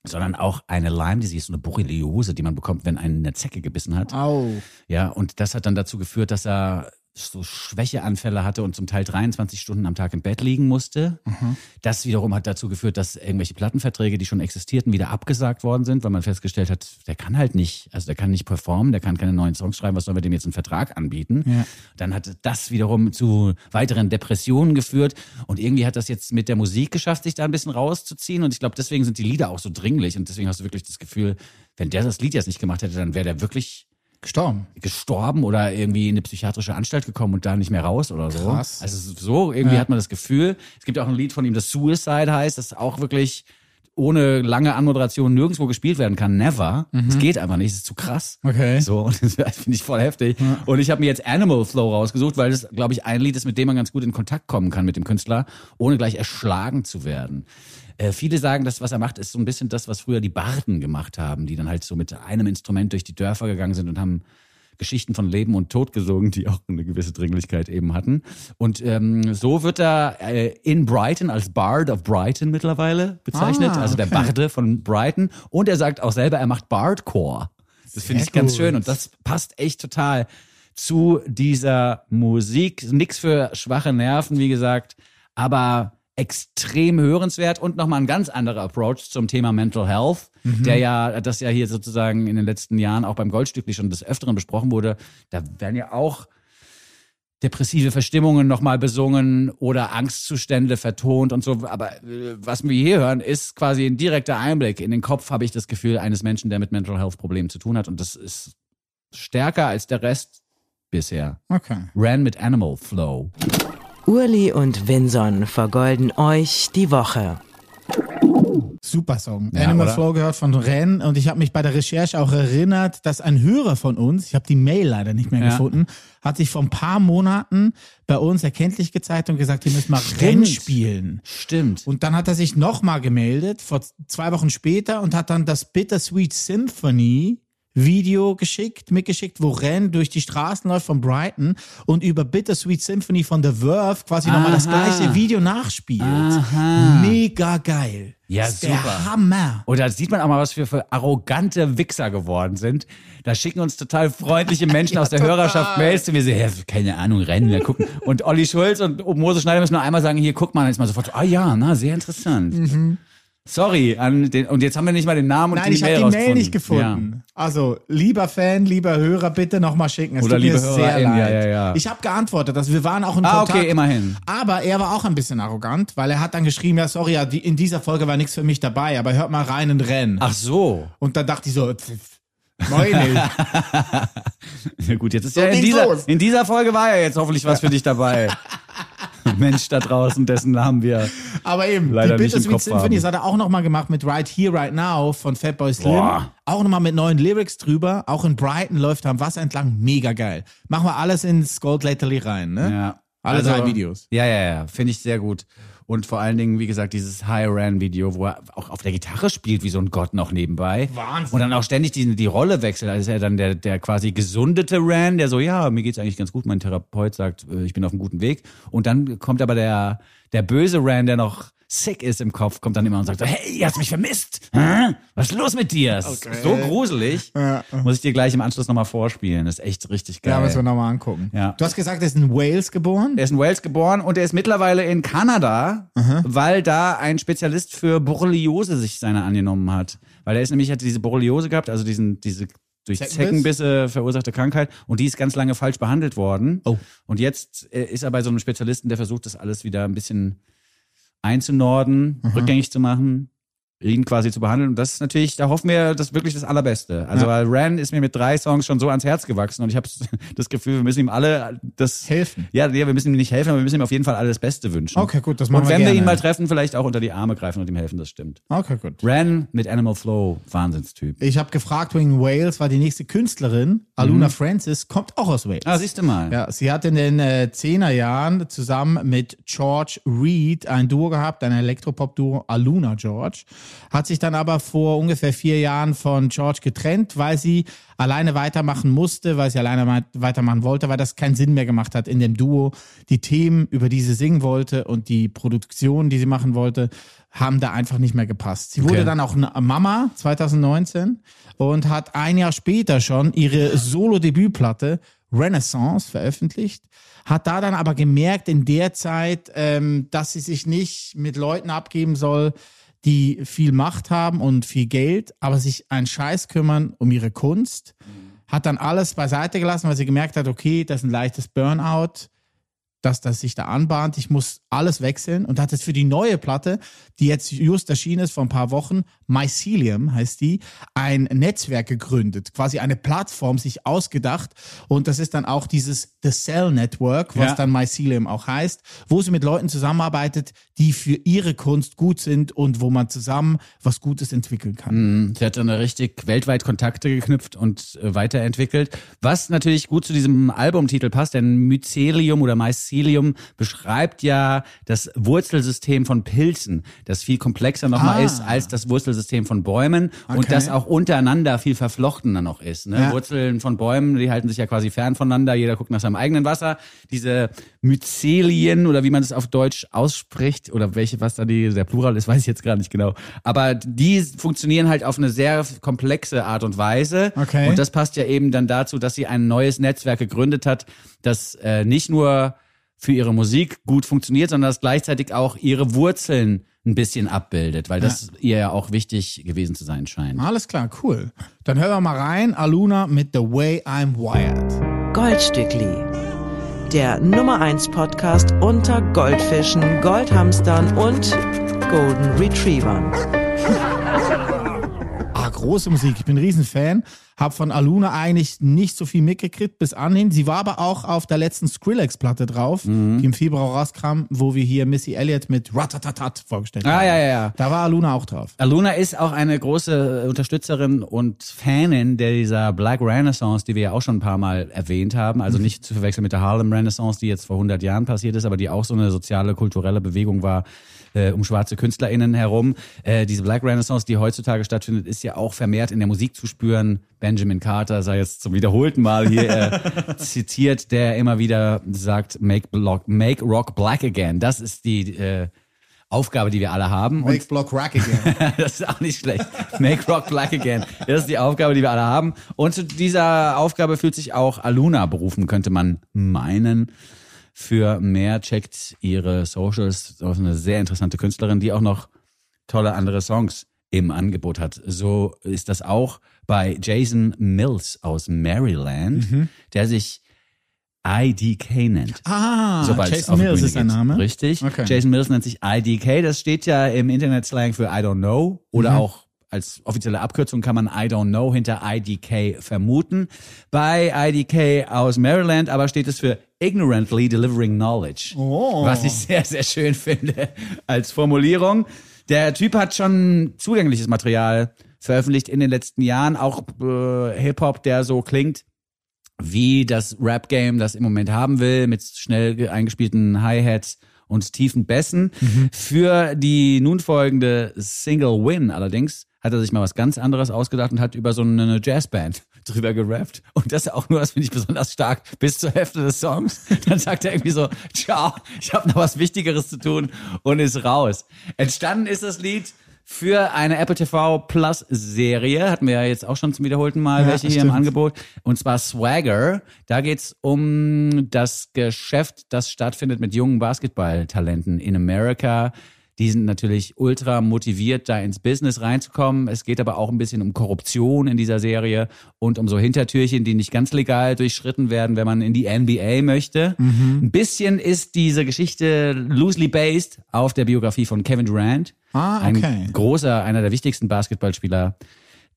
sondern auch eine Lyme Disease, so eine Borreliose, die man bekommt, wenn einen eine Zecke gebissen hat. Au. Ja, und das hat dann dazu geführt, dass er so Schwächeanfälle hatte und zum Teil 23 Stunden am Tag im Bett liegen musste. Das wiederum hat dazu geführt, dass irgendwelche Plattenverträge, die schon existierten, wieder abgesagt worden sind, weil man festgestellt hat, der kann halt nicht, also der kann nicht performen, der kann keine neuen Songs schreiben, was sollen wir dem jetzt einen Vertrag anbieten? Ja. Dann hat das wiederum zu weiteren Depressionen geführt und irgendwie hat das jetzt mit der Musik geschafft, sich da ein bisschen rauszuziehen und ich glaube, deswegen sind die Lieder auch so dringlich und deswegen hast du wirklich das Gefühl, wenn der das Lied jetzt nicht gemacht hätte, dann wäre der wirklich Gestorben. gestorben oder irgendwie in eine psychiatrische Anstalt gekommen und da nicht mehr raus oder so. Krass. Also so irgendwie Ja. hat man das Gefühl. Es gibt auch ein Lied von ihm, das Suicide heißt, das auch wirklich ohne lange Anmoderation nirgendwo gespielt werden kann. Never. Es geht einfach nicht. Es ist zu krass. Mhm. Okay. So, und das finde ich voll heftig. Und ich habe mir jetzt Animal Flow rausgesucht, weil das, glaube ich, ein Lied ist, mit dem man ganz gut in Kontakt kommen kann mit dem Künstler, ohne gleich erschlagen zu werden. Äh, viele sagen, das, was er macht, ist so ein bisschen das, was früher die Barden gemacht haben, die dann halt so mit einem Instrument durch die Dörfer gegangen sind und haben Geschichten von Leben und Tod gesungen, die auch eine gewisse Dringlichkeit eben hatten. Und ähm, so wird er äh, in Brighton als Bard of Brighton mittlerweile bezeichnet, Ah, also der. Barde von Brighton. Und er sagt auch selber, er macht Bardcore. Das finde ich Sehr ganz gut. schön und das passt echt total zu dieser Musik. Nix für schwache Nerven, wie gesagt, aber extrem hörenswert und nochmal ein ganz anderer Approach zum Thema Mental Health, der ja, das ja hier sozusagen in den letzten Jahren auch beim Goldstückli schon des Öfteren besprochen wurde. Da werden ja auch depressive Verstimmungen nochmal besungen oder Angstzustände vertont und so. Aber äh, was wir hier hören, ist quasi ein direkter Einblick in den Kopf, habe ich das Gefühl, eines Menschen, der mit Mental Health Problemen zu tun hat. Und das ist stärker als der Rest bisher. Okay. Ran mit Animal Flow. Urli und Vinson vergolden euch die Woche. Super Song. Ja, Animal? Flow gehört von Ren und ich habe mich bei der Recherche auch erinnert, dass ein Hörer von uns, ich habe die Mail leider nicht mehr Ja. gefunden, hat sich vor ein paar Monaten bei uns erkenntlich gezeigt und gesagt, ihr müsst mal Stimmt. Ren spielen. Stimmt. Und dann hat er sich nochmal gemeldet, vor zwei Wochen später, und hat dann das Bittersweet Symphony Video geschickt, mitgeschickt, wo Ren durch die Straßen läuft von Brighton und über Bittersweet Symphony von The Verve quasi nochmal das gleiche Video nachspielt. Aha. Mega geil. Ja, super. Der Hammer. Und da sieht man auch mal, was wir für arrogante Wichser geworden sind. Da schicken uns total freundliche Menschen aus der total. Hörerschaft Mails mir, so, ja, keine Ahnung, rennen, wir gucken. Und Olli Schulz und Mose Schneider müssen nur einmal sagen, hier, guck mal, dann ist man sofort, so, ah ja, na, sehr interessant. Sorry, an den, und jetzt haben wir nicht mal den Namen und Nein, die ich habe Mail die Mail nicht gefunden. Also, lieber Fan, lieber Hörer, bitte nochmal schicken. Es Oder tut mir liebe sehr Hörerin, ja, leid. ja, ja. Ich habe geantwortet, dass wir waren auch in Ah, Kontakt. okay, immerhin. Aber er war auch ein bisschen arrogant, weil er hat dann geschrieben, ja, sorry, ja, in dieser Folge war nichts für mich dabei, aber hört mal rein und renn. Ach so. Und dann dachte ich so, pff, meine. Ja gut, jetzt ist So ja in dieser, los. in dieser Folge war ja jetzt hoffentlich was für dich dabei. Mensch da draußen, dessen Namen wir. Aber eben, Leider die Bittersweet Kopf Symphony, das hat er auch nochmal gemacht mit Right Here, Right Now von Fatboy Slim. Boah. Auch nochmal mit neuen Lyrics drüber. Auch in Brighton läuft am Wasser entlang. Mega geil. Machen wir alles ins Gold Lately rein, ne? Ja. Alle drei Videos. Ja, ja, ja. Finde ich sehr gut. Und vor allen Dingen, wie gesagt, dieses High Ran Video, wo er auch auf der Gitarre spielt wie so ein Gott noch nebenbei. Wahnsinn. Und dann auch ständig die, die Rolle wechselt. Also ist er dann der, der quasi gesundete Ran, der so, ja, mir geht's eigentlich ganz gut. Mein Therapeut sagt, äh, ich bin auf einem guten Weg. Und dann kommt aber der, der böse Ran, der noch sick ist im Kopf, kommt dann immer und sagt, so, hey, hast mich vermisst. Hä? Was ist los mit dir? Ist so gruselig. Muss ich dir gleich im Anschluss nochmal vorspielen. Das ist echt richtig geil. Ja, müssen wir nochmal angucken. Ja. Du hast gesagt, er ist in Wales geboren? Er ist in Wales geboren und er ist mittlerweile in Kanada, weil da ein Spezialist für Borreliose sich seiner angenommen hat. Weil er ist nämlich, hatte diese Borreliose gehabt, also diesen, diese durch Zeckenbiss? Zeckenbisse verursachte Krankheit und die ist ganz lange falsch behandelt worden. Oh. Und jetzt äh, ist er bei so einem Spezialisten, der versucht, das alles wieder ein bisschen einzunorden, rückgängig zu machen. Ihn quasi zu behandeln. Und das ist natürlich, da hoffen wir, das ist wirklich das Allerbeste. Also weil Ran ist mir mit drei Songs schon so ans Herz gewachsen und ich habe das Gefühl, wir müssen ihm alle das Helfen. Ja, ja, wir müssen ihm nicht helfen, aber wir müssen ihm auf jeden Fall alles Beste wünschen. Okay, gut, das machen Und wir wenn wir ihn mal treffen, vielleicht auch unter die Arme greifen und ihm helfen, das stimmt. Okay, gut. Ran mit Animal Flow, Wahnsinnstyp. Ich habe gefragt wegen Wales, weil die nächste Künstlerin, Aluna Francis, kommt auch aus Wales. Ah, siehst du mal. Ja, sie hat in den äh, 10er Jahren zusammen mit George Reed ein Duo gehabt, ein Elektropop-Duo, Aluna George. Hat sich dann aber vor ungefähr vier Jahren von George getrennt, weil sie alleine weitermachen musste, weil sie alleine weit- weitermachen wollte, weil das keinen Sinn mehr gemacht hat in dem Duo. Die Themen, über die sie singen wollte und die Produktion, die sie machen wollte, haben da einfach nicht mehr gepasst. Sie wurde Okay. dann auch Mama 2019 und hat ein Jahr später schon ihre Solo-Debütplatte Renaissance veröffentlicht, hat da dann aber gemerkt in der Zeit, ähm, dass sie sich nicht mit Leuten abgeben soll, die viel Macht haben und viel Geld, aber sich einen Scheiß kümmern um ihre Kunst. Hat dann alles beiseite gelassen, weil sie gemerkt hat, okay, das ist ein leichtes Burnout, dass das sich da anbahnt. Ich muss alles wechseln und hat jetzt für die neue Platte, die jetzt just erschienen ist vor ein paar Wochen, Mycelium heißt die, ein Netzwerk gegründet, quasi eine Plattform sich ausgedacht und das ist dann auch dieses The Cell Network, was Ja. dann Mycelium auch heißt, wo sie mit Leuten zusammenarbeitet, die für ihre Kunst gut sind und wo man zusammen was Gutes entwickeln kann. Sie hat dann richtig weltweit Kontakte geknüpft und äh, weiterentwickelt. Was natürlich gut zu diesem Albumtitel passt, denn Mycelium oder Mycelium beschreibt ja das Wurzelsystem von Pilzen, das viel komplexer nochmal Ah. ist als das Wurzelsystem von Bäumen und Okay. das auch untereinander viel verflochtener noch ist. Ne? Ja. Wurzeln von Bäumen, die halten sich ja quasi fern voneinander, jeder guckt nach seinem eigenen Wasser. Diese Mycelien oder wie man das auf Deutsch ausspricht oder welche, was da die, der Plural ist, weiß ich jetzt gar nicht genau. Aber die funktionieren halt auf eine sehr komplexe Art und Weise. Okay. Und das passt ja eben dann dazu, dass sie ein neues Netzwerk gegründet hat, das äh, nicht nur für ihre Musik gut funktioniert, sondern das gleichzeitig auch ihre Wurzeln ein bisschen abbildet, weil das ihr ja auch wichtig gewesen zu sein scheint. Alles klar, cool. Dann hören wir mal rein, Aluna mit The Way I'm Wired. Goldstückli. Der Nummer 1 Podcast unter Goldfischen, Goldhamstern und Golden Retrievern. Ah, große Musik. Ich bin ein Riesenfan. Hab von Aluna eigentlich nicht so viel mitgekriegt bis anhin. Sie war aber auch auf der letzten Skrillex-Platte drauf, Mhm. die im Februar rauskam, wo wir hier Missy Elliott mit Ratatatat vorgestellt Ah, haben. ja, ja, ja. Da war Aluna auch drauf. Aluna ist auch eine große Unterstützerin und Fanin der dieser Black Renaissance, die wir ja auch schon ein paar Mal erwähnt haben. Also nicht zu verwechseln mit der Harlem Renaissance, die jetzt vor 100 Jahren passiert ist, aber die auch so eine soziale, kulturelle Bewegung war äh, um schwarze KünstlerInnen herum. Äh, diese Black Renaissance, die heutzutage stattfindet, ist ja auch vermehrt in der Musik zu spüren. Benjamin Carter sei jetzt zum wiederholten Mal hier äh, zitiert, der immer wieder sagt, make, block, make rock black again. Das ist die äh, Aufgabe, die wir alle haben. Und Make Block Rack again. das ist auch nicht schlecht. Make Rock Black Again. Das ist die Aufgabe, die wir alle haben. Und zu dieser Aufgabe fühlt sich auch Aluna berufen, könnte man meinen. Für mehr checkt ihre Socials. Das ist eine sehr interessante Künstlerin, die auch noch tolle andere Songs im Angebot hat. So ist das auch bei Jason Mills aus Maryland, der sich IDK nennt. ah, Sobald Jason Mills ist sein. Name. Richtig. Okay. Jason Mills nennt sich IDK. Das steht ja im Internet-Slang für I don't know oder Mhm. auch als offizielle Abkürzung kann man I don't know hinter IDK vermuten. Bei IDK aus Maryland aber steht es für Ignorantly Delivering Knowledge. Oh. Was ich sehr, sehr schön finde als Formulierung. Der Typ hat schon zugängliches Material veröffentlicht in den letzten Jahren, auch äh, Hip-Hop, der so klingt wie das Rap-Game das im Moment haben will, mit schnell ge- eingespielten Hi-Hats und tiefen Bässen. Für die nun folgende Single Win allerdings hat er sich mal was ganz anderes ausgedacht und hat über so eine Jazzband drüber gerappt. Und das auch nur, das finde ich besonders stark, bis zur Hälfte des Songs. Dann sagt er irgendwie so, ciao, ich habe noch was Wichtigeres zu tun und ist raus. Entstanden ist das Lied für eine Apple TV Plus Serie, hatten wir ja jetzt auch schon zum wiederholten Mal Ja, welche hier stimmt. im Angebot, und zwar Swagger. Da geht's um das Geschäft, das stattfindet mit jungen Basketballtalenten in Amerika. Die sind natürlich ultra motiviert, da ins Business reinzukommen. Es geht aber auch ein bisschen um Korruption in dieser Serie und um so Hintertürchen, die nicht ganz legal durchschritten werden, wenn man in die NBA möchte. Ein bisschen ist diese Geschichte loosely based auf der Biografie von Kevin Durant. Ah, okay. Ein großer, einer der wichtigsten Basketballspieler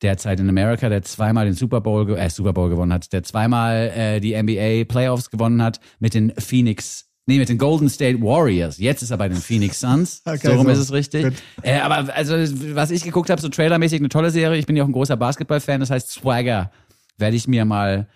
derzeit in Amerika, der zweimal den Super Bowl, äh, Super Bowl gewonnen hat, der zweimal äh, die NBA Playoffs gewonnen hat mit den Phoenix Nee, mit den Golden State Warriors. Jetzt ist er bei den Phoenix Suns. Okay, so rum so. ist es richtig. Äh, aber also, was ich geguckt habe, so trailermäßig eine tolle Serie. Ich bin ja auch ein großer Basketball-Fan. Das heißt Swagger. Werde ich mir mal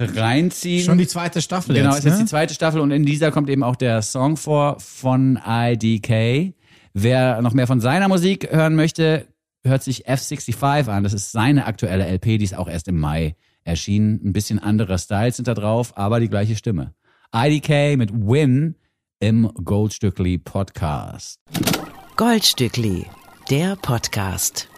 reinziehen. Schon die zweite Staffel Genau, jetzt, ist jetzt ne? die zweite Staffel und in dieser kommt eben auch der Song vor von IDK. Wer noch mehr von seiner Musik hören möchte, hört sich F65 an. Das ist seine aktuelle LP, die ist auch erst im Mai erschienen. Ein bisschen anderer Styles sind da drauf, aber die gleiche Stimme. IDK mit Win im Goldstückli Podcast. Goldstückli, der Podcast.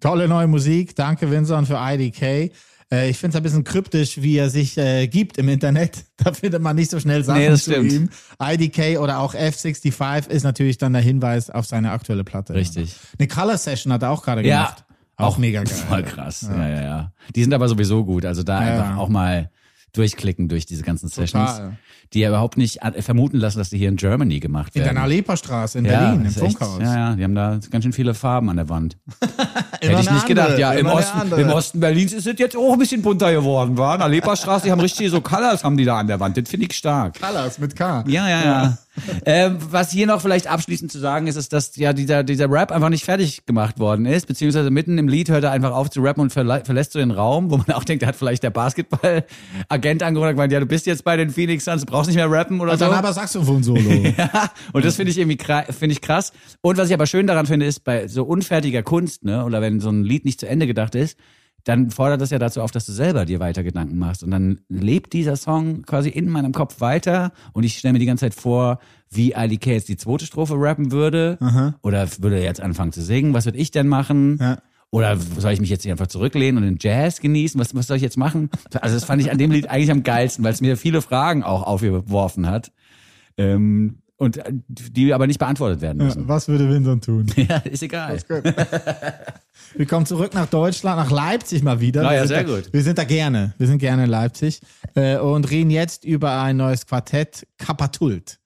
Tolle neue Musik. Danke, Vincent, für IDK. Äh, ich finde es ein bisschen kryptisch, wie er sich äh, gibt im Internet. Da findet man nicht so schnell Sachen Nee, das zu stimmt. ihm. IDK oder auch F65 ist natürlich dann der Hinweis auf seine aktuelle Platte. Richtig. Eine Color Session hat er auch gerade Ja. gemacht. Auch, mega geil. Voll krass. Ja. ja, ja, Die sind aber sowieso gut. Also da Ja, einfach ja. auch mal durchklicken durch diese ganzen Sessions, Total. die ja überhaupt nicht vermuten lassen, dass die hier in Germany gemacht In werden. der Nalepa-Straße in ja, Berlin, im ist echt- Funkhaus. Ja, ja, die haben da ganz schön viele Farben an der Wand. Hätte ich nicht gedacht. andere, Ja, im Osten, im Osten Berlins ist es jetzt auch ein bisschen bunter geworden, war? Na, Leperstraße, die haben richtig so Colors haben die da an der Wand. Das finde ich stark. Colors mit K. Ja, ja, ja. Ähm, was hier noch vielleicht abschließend zu sagen ist, ist, dass ja dieser, dieser Rap einfach nicht fertig gemacht worden ist, beziehungsweise mitten im Lied hört er einfach auf zu rappen und verla verlässt so den Raum, wo man auch denkt, er hat vielleicht der Basketball-Agent angerufen und gemeint, ja, du bist jetzt bei den Phoenix Suns, du brauchst nicht mehr rappen oder Und so. dann aber Saxophon-Solo. Ja, und das finde ich irgendwie finde ich krass. Und was ich aber schön daran finde, ist bei so unfertiger Kunst, ne, oder wenn so ein Lied nicht zu Ende gedacht ist, dann fordert das ja dazu auf, dass du selber dir weiter Gedanken machst. Und dann lebt dieser Song quasi in meinem Kopf weiter und ich stelle mir die ganze Zeit vor, wie IDK jetzt die zweite Strophe rappen würde. Oder würde er jetzt anfangen zu singen. Was würde ich denn machen? Ja. Oder soll ich mich jetzt hier einfach zurücklehnen und den Jazz genießen? Was, was soll ich jetzt machen? Also das fand ich an dem Lied eigentlich am geilsten, weil es mir viele Fragen auch aufgeworfen hat. Ähm, und äh, die aber nicht beantwortet werden müssen. Was würde Vincent tun? Ja, ist egal. Wir kommen zurück nach Deutschland, nach Leipzig mal wieder. Wir ja, sind sehr da, gut. Wir sind da gerne. Wir sind gerne in Leipzig äh, und reden jetzt über ein neues Quartett, Kapatult.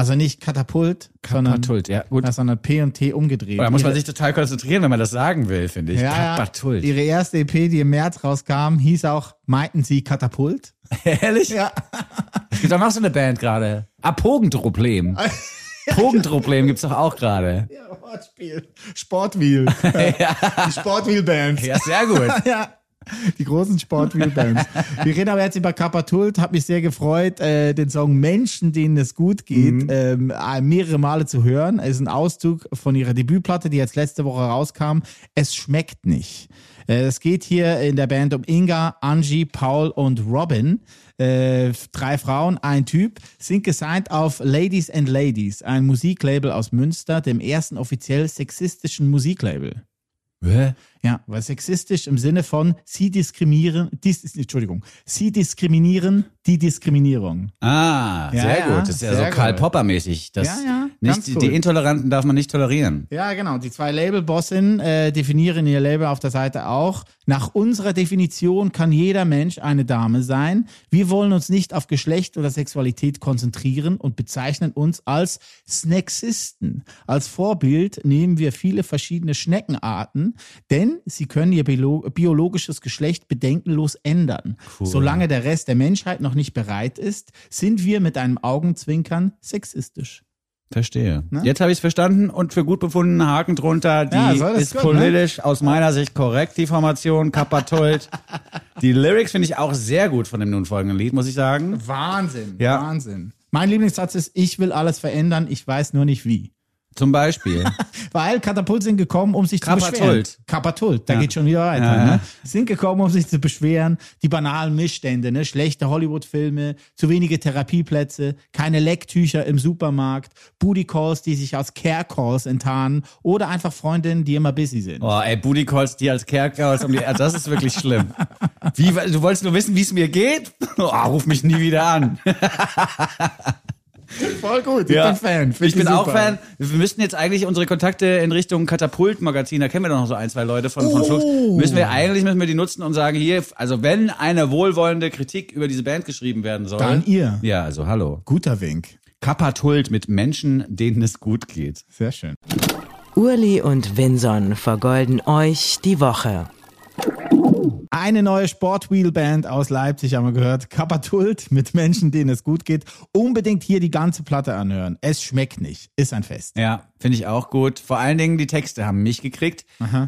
Also nicht Katapult, Kapatult, ja, gut. sondern, sondern P und T umgedreht. Da muss man sich total konzentrieren, wenn man das sagen will, finde ich. ja, ja, Kapatult. Ihre erste EP, die im März rauskam, hieß auch, meinten Sie Katapult? Ehrlich? Ja. Es gibt auch noch so eine Band gerade. Ah, Pogenproblem. Pogenproblem gibt's doch auch gerade. ja Wortspiel. Sportwheel. Die Sportwheel-Band. Ja, sehr gut. ja. Die großen Sportwheel-Bands. Wir reden aber jetzt über Kapatult. Hat mich sehr gefreut, äh, den Song Menschen, denen es gut geht, ähm, äh, mehrere Male zu hören. Es ist ein Auszug von ihrer Debütplatte, die jetzt letzte Woche rauskam. Es schmeckt nicht. Äh, es geht hier in der Band um Inga, Angie, Paul und Robin. Äh, drei Frauen, ein Typ, sind gesigned auf Ladies and Ladies, ein Musiklabel aus Münster, dem ersten offiziell sexistischen Musiklabel. Hä? Ja, weil sexistisch im Sinne von sie diskriminieren, dis, Entschuldigung, sie diskriminieren die Diskriminierung. Ah, Ja, sehr ja, gut. Das ist ja so Karl gut. Popper-mäßig. Das Ja, ja, nicht, gut. die Intoleranten darf man nicht tolerieren. Ja, genau. Die zwei Labelbossinnen äh, definieren ihr Label auf der Seite auch. Nach unserer Definition kann jeder Mensch eine Dame sein. Wir wollen uns nicht auf Geschlecht oder Sexualität konzentrieren und bezeichnen uns als Snacksisten. Als Vorbild nehmen wir viele verschiedene Schneckenarten, denn sie können ihr biolo biologisches Geschlecht bedenkenlos ändern. Solange der Rest der Menschheit noch nicht bereit ist, sind wir mit einem Augenzwinkern sexistisch. Verstehe. Jetzt habe ich es verstanden und für gut befunden, Haken drunter. Die Ja, ist gut, ne? politisch aus meiner Sicht korrekt, die Formation, Kapatult. die Lyrics finde ich auch sehr gut von dem nun folgenden Lied, muss ich sagen. Wahnsinn, Ja. Wahnsinn. Mein Lieblingssatz ist, ich will alles verändern, ich weiß nur nicht wie. Zum Beispiel. Weil Katapult sind gekommen, um sich zu Kapatult. beschweren. Kapatult, da geht schon wieder weiter. Ja, ja. Ne? Sind gekommen, um sich zu beschweren. Die banalen Missstände, ne? schlechte Hollywood-Filme, zu wenige Therapieplätze, keine Lecktücher im Supermarkt, Booty Calls, die sich als Care Calls enttarnen oder einfach Freundinnen, die immer busy sind. Oh, ey, Booty Calls, die als Kerker, um die, also das ist wirklich schlimm. Wie, du wolltest nur wissen, wie es mir geht? Oh, ruf mich nie wieder an. Voll gut, ich Ja. bin Fan. Find Ich bin auch super. Fan. Wir müssten jetzt eigentlich unsere Kontakte in Richtung Katapult-Magazin, da kennen wir doch noch so ein, zwei Leute von, von Flux. Oh. Müssen wir eigentlich müssen wir die nutzen und sagen, hier, also wenn eine wohlwollende Kritik über diese Band geschrieben werden soll. Dann ihr. Ja, also hallo. Guter Wink. Kapatult mit Menschen, denen es gut geht. Sehr schön. Urli und Vinson vergolden euch die Woche. Eine neue Sportwheelband aus Leipzig haben wir gehört. Kapatult mit Menschen, denen es gut geht. Unbedingt hier die ganze Platte anhören. Es schmeckt nicht. Ist ein Fest. Ja, finde ich auch gut. Vor allen Dingen die Texte haben mich gekriegt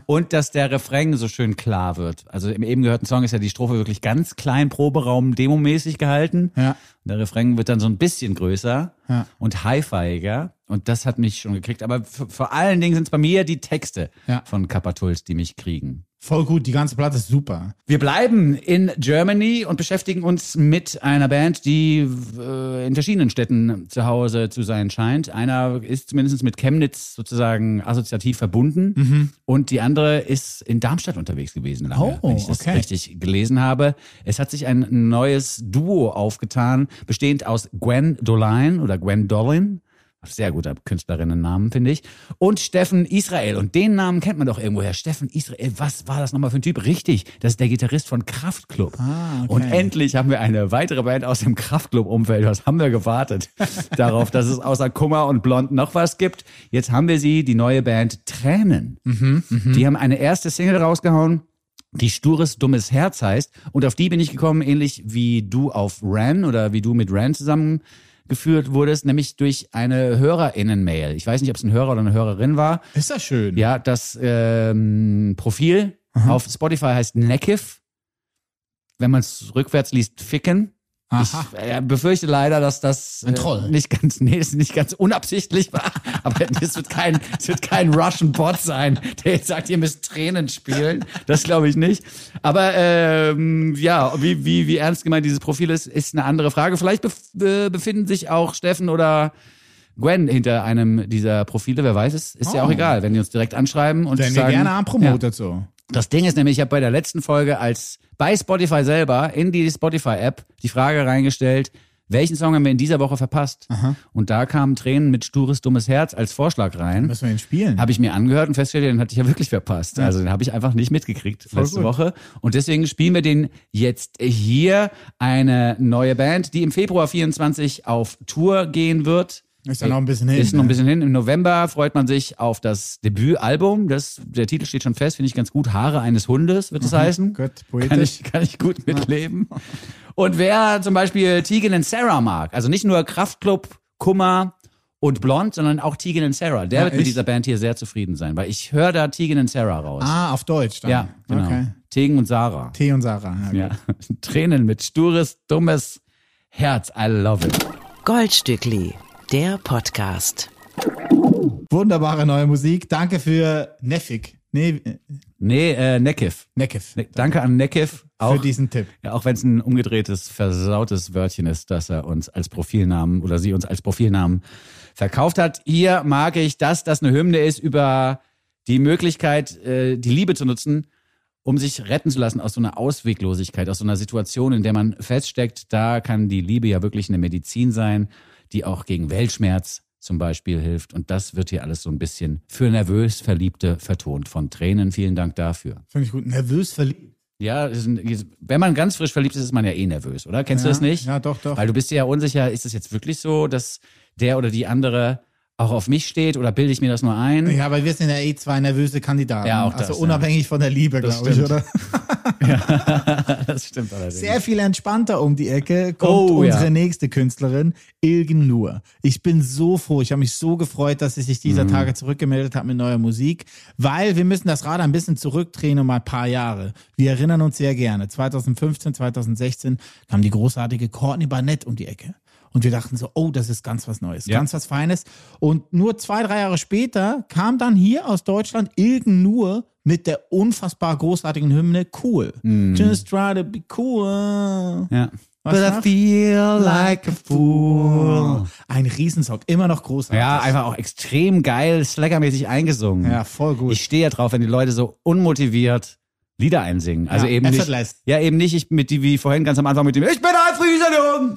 und dass der Refrain so schön klar wird. Also im eben gehörten Song ist ja die Strophe wirklich ganz klein, Proberaum, demomäßig gehalten. Ja. Der Refrain wird dann so ein bisschen größer Ja. und hi-fiiger. Und das hat mich schon gekriegt. Aber vor allen Dingen sind es bei mir die Texte Ja. von Kapatult, die mich kriegen. Voll gut. Die ganze Platte ist super. Wir bleiben in Germany und beschäftigen uns mit einer Band, die äh, in verschiedenen Städten zu Hause zu sein scheint. Einer ist zumindest mit Chemnitz sozusagen assoziativ verbunden und die andere ist in Darmstadt unterwegs gewesen, lange, Oh, wenn ich das okay. richtig gelesen habe. Es hat sich ein neues Duo aufgetan, bestehend aus Gwen Dolin oder Gwen Dolin. Sehr guter Künstlerinnennamen, finde ich. Und Steffen Israel. Und den Namen kennt man doch irgendwoher. Steffen Israel, was war das nochmal für ein Typ? Richtig, das ist der Gitarrist von Kraftklub. Ah, okay. Und endlich haben wir eine weitere Band aus dem Kraftklub-Umfeld. Was haben wir gewartet? Darauf, dass es außer Kummer und Blond noch was gibt. Jetzt haben wir sie, die neue Band Tränen. Mhm, Die haben eine erste Single rausgehauen die Stures Dummes Herz heißt. Und auf die bin ich gekommen, ähnlich wie du auf Ran oder wie du mit Ran zusammengeführt wurdest, nämlich durch eine HörerInnen-Mail. Ich weiß nicht, ob es ein Hörer oder eine Hörerin war. Ist das schön? Ja, das ähm, Profil auf Spotify heißt Nekiv. Wenn man es rückwärts liest, Ficken. Aha. Ich äh, befürchte leider, dass das Ein äh, nicht ganz, nee, ist nicht ganz unabsichtlich war. Aber es wird kein, es wird kein Russian Bot sein, der jetzt sagt, ihr müsst Tränen spielen. Das glaube ich nicht. Aber ähm, ja, wie, wie, wie ernst gemeint dieses Profil ist, ist eine andere Frage. Vielleicht bef äh, befinden sich auch Steffen oder Gwen hinter einem dieser Profile, wer weiß es, ist ja auch Oh. egal, wenn die uns direkt anschreiben und wir sagen, gerne ja. anpromotet so. Das Ding ist nämlich, ich habe bei der letzten Folge als bei Spotify selber in die Spotify-App die Frage reingestellt, welchen Song haben wir in dieser Woche verpasst? Und da kamen Tränen mit stures, dummes Herz als Vorschlag rein. Müssen wir ihn spielen? Habe ich mir angehört und festgestellt, den hatte ich ja wirklich verpasst. Also den habe ich einfach nicht mitgekriegt letzte gut. Woche. Und deswegen spielen wir den jetzt hier. Eine neue Band, die im Februar 24 auf Tour gehen wird. Ist ja noch ein bisschen hin. Ist noch ein ne? bisschen hin. Im November freut man sich auf das Debütalbum. Das, der Titel steht schon fest, finde ich ganz gut. Haare eines Hundes wird es heißen. Gut, Kann poetisch. ich, kann ich gut mitleben. Und wer zum Beispiel Tegan and Sarah mag, also nicht nur Kraftklub, Kummer und Blond, sondern auch Tegan and Sarah, der Ja, wird mit echt? dieser Band hier sehr zufrieden sein, weil ich höre da Tegan and Sarah raus. Ah, auf Deutsch dann. ja, genau. Okay. Tegan und Sarah. T und Sarah. Ja, Ja. Tränen mit stures, dummes Herz. I love it. Goldstückli, der Podcast. Wunderbare neue Musik. Danke für Neffig. Nee, Nee, äh, Nekiv. Nekiv. Ne- Danke an Nekiv. Auch, Für diesen Tipp. ja, auch wenn es ein umgedrehtes, versautes Wörtchen ist, dass er uns als Profilnamen oder sie uns als Profilnamen verkauft hat. Hier mag ich, dass das eine Hymne ist über die Möglichkeit, äh, die Liebe zu nutzen, um sich retten zu lassen aus so einer Ausweglosigkeit, aus so einer Situation, in der man feststeckt. Da kann die Liebe ja wirklich eine Medizin sein, die auch gegen Weltschmerz zum Beispiel hilft. Und das wird hier alles so ein bisschen für nervös Verliebte vertont von Tränen. Vielen Dank dafür. Finde ich gut. Nervös verliebt. Ja, wenn man ganz frisch verliebt ist, ist man ja eh nervös, oder? Kennst du Ja, das nicht? ja, doch, doch. Weil du bist dir ja unsicher, ist es jetzt wirklich so, dass der oder die andere auch auf mich steht oder bilde ich mir das nur ein? Ja, aber wir sind ja eh zwei nervöse Kandidaten. Ja, auch das, Also ja. unabhängig von der Liebe, glaube ich, oder? das stimmt allerdings. Sehr viel entspannter um die Ecke kommt Oh, ja. unsere nächste Künstlerin, Ilgen Nur. Ich bin so froh, ich habe mich so gefreut, dass sie sich Mhm. dieser Tage zurückgemeldet hat mit neuer Musik, weil wir müssen das Rad ein bisschen zurückdrehen um ein paar Jahre. Wir erinnern uns sehr gerne. 2015, 2016 kam die großartige Courtney Barnett um die Ecke. Und wir dachten so, oh, das ist ganz was Neues, Ja. ganz was Feines. Und nur zwei, drei Jahre später kam dann hier aus Deutschland Ilgen Nur mit der unfassbar großartigen Hymne Cool. Just try to be cool. ja. Was But I feel like a fool. Ein Riesensong, immer noch großartig. Ja, einfach auch extrem geil, slackermäßig eingesungen. Ja, voll gut. Ich stehe ja drauf, wenn die Leute so unmotiviert Lieder einsingen. Also Ja, eben nicht, ja eben nicht ich mit die wie vorhin ganz am Anfang mit dem Ich bin ein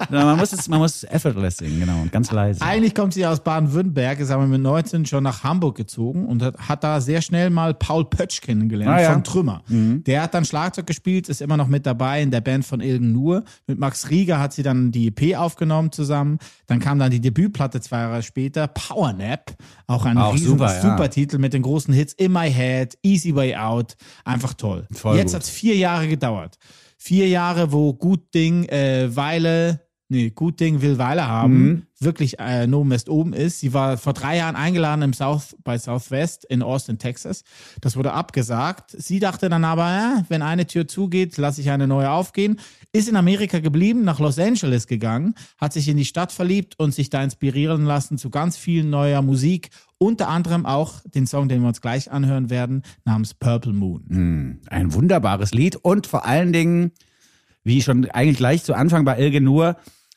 Sondern man muss es, man muss effortless singen, genau, und ganz leise. Eigentlich kommt sie aus Baden-Württemberg, ist aber mit 19 schon nach Hamburg gezogen und hat, hat da sehr schnell mal Paul Pötsch kennengelernt Ah, ja. von Trümmer. Der hat dann Schlagzeug gespielt, ist immer noch mit dabei in der Band von Ilgen Nur. Mit Max Rieger hat sie dann die EP aufgenommen zusammen. Dann kam dann die Debütplatte zwei Jahre später, Power Nap, auch ein Auch riesen, super, ja. super Titel mit den großen Hits In My Head, Easy Way Out, einfach toll. Voll Jetzt gut. hat's vier Jahre gedauert. Vier Jahre, wo Gut Ding, äh, Weile, nee, Gut Ding will Weile haben, Mhm. wirklich äh, No West oben ist. Sie war vor drei Jahren eingeladen im South, bei Southwest in Austin, Texas. Das wurde abgesagt. Sie dachte dann aber, ja, wenn eine Tür zugeht, lasse ich eine neue aufgehen. Ist in Amerika geblieben, nach Los Angeles gegangen, hat sich in die Stadt verliebt und sich da inspirieren lassen zu ganz viel neuer Musik. Unter anderem auch den Song, den wir uns gleich anhören werden, namens Purple Moon. Ein wunderbares Lied und vor allen Dingen, wie schon eigentlich gleich zu Anfang bei Ilge Nur,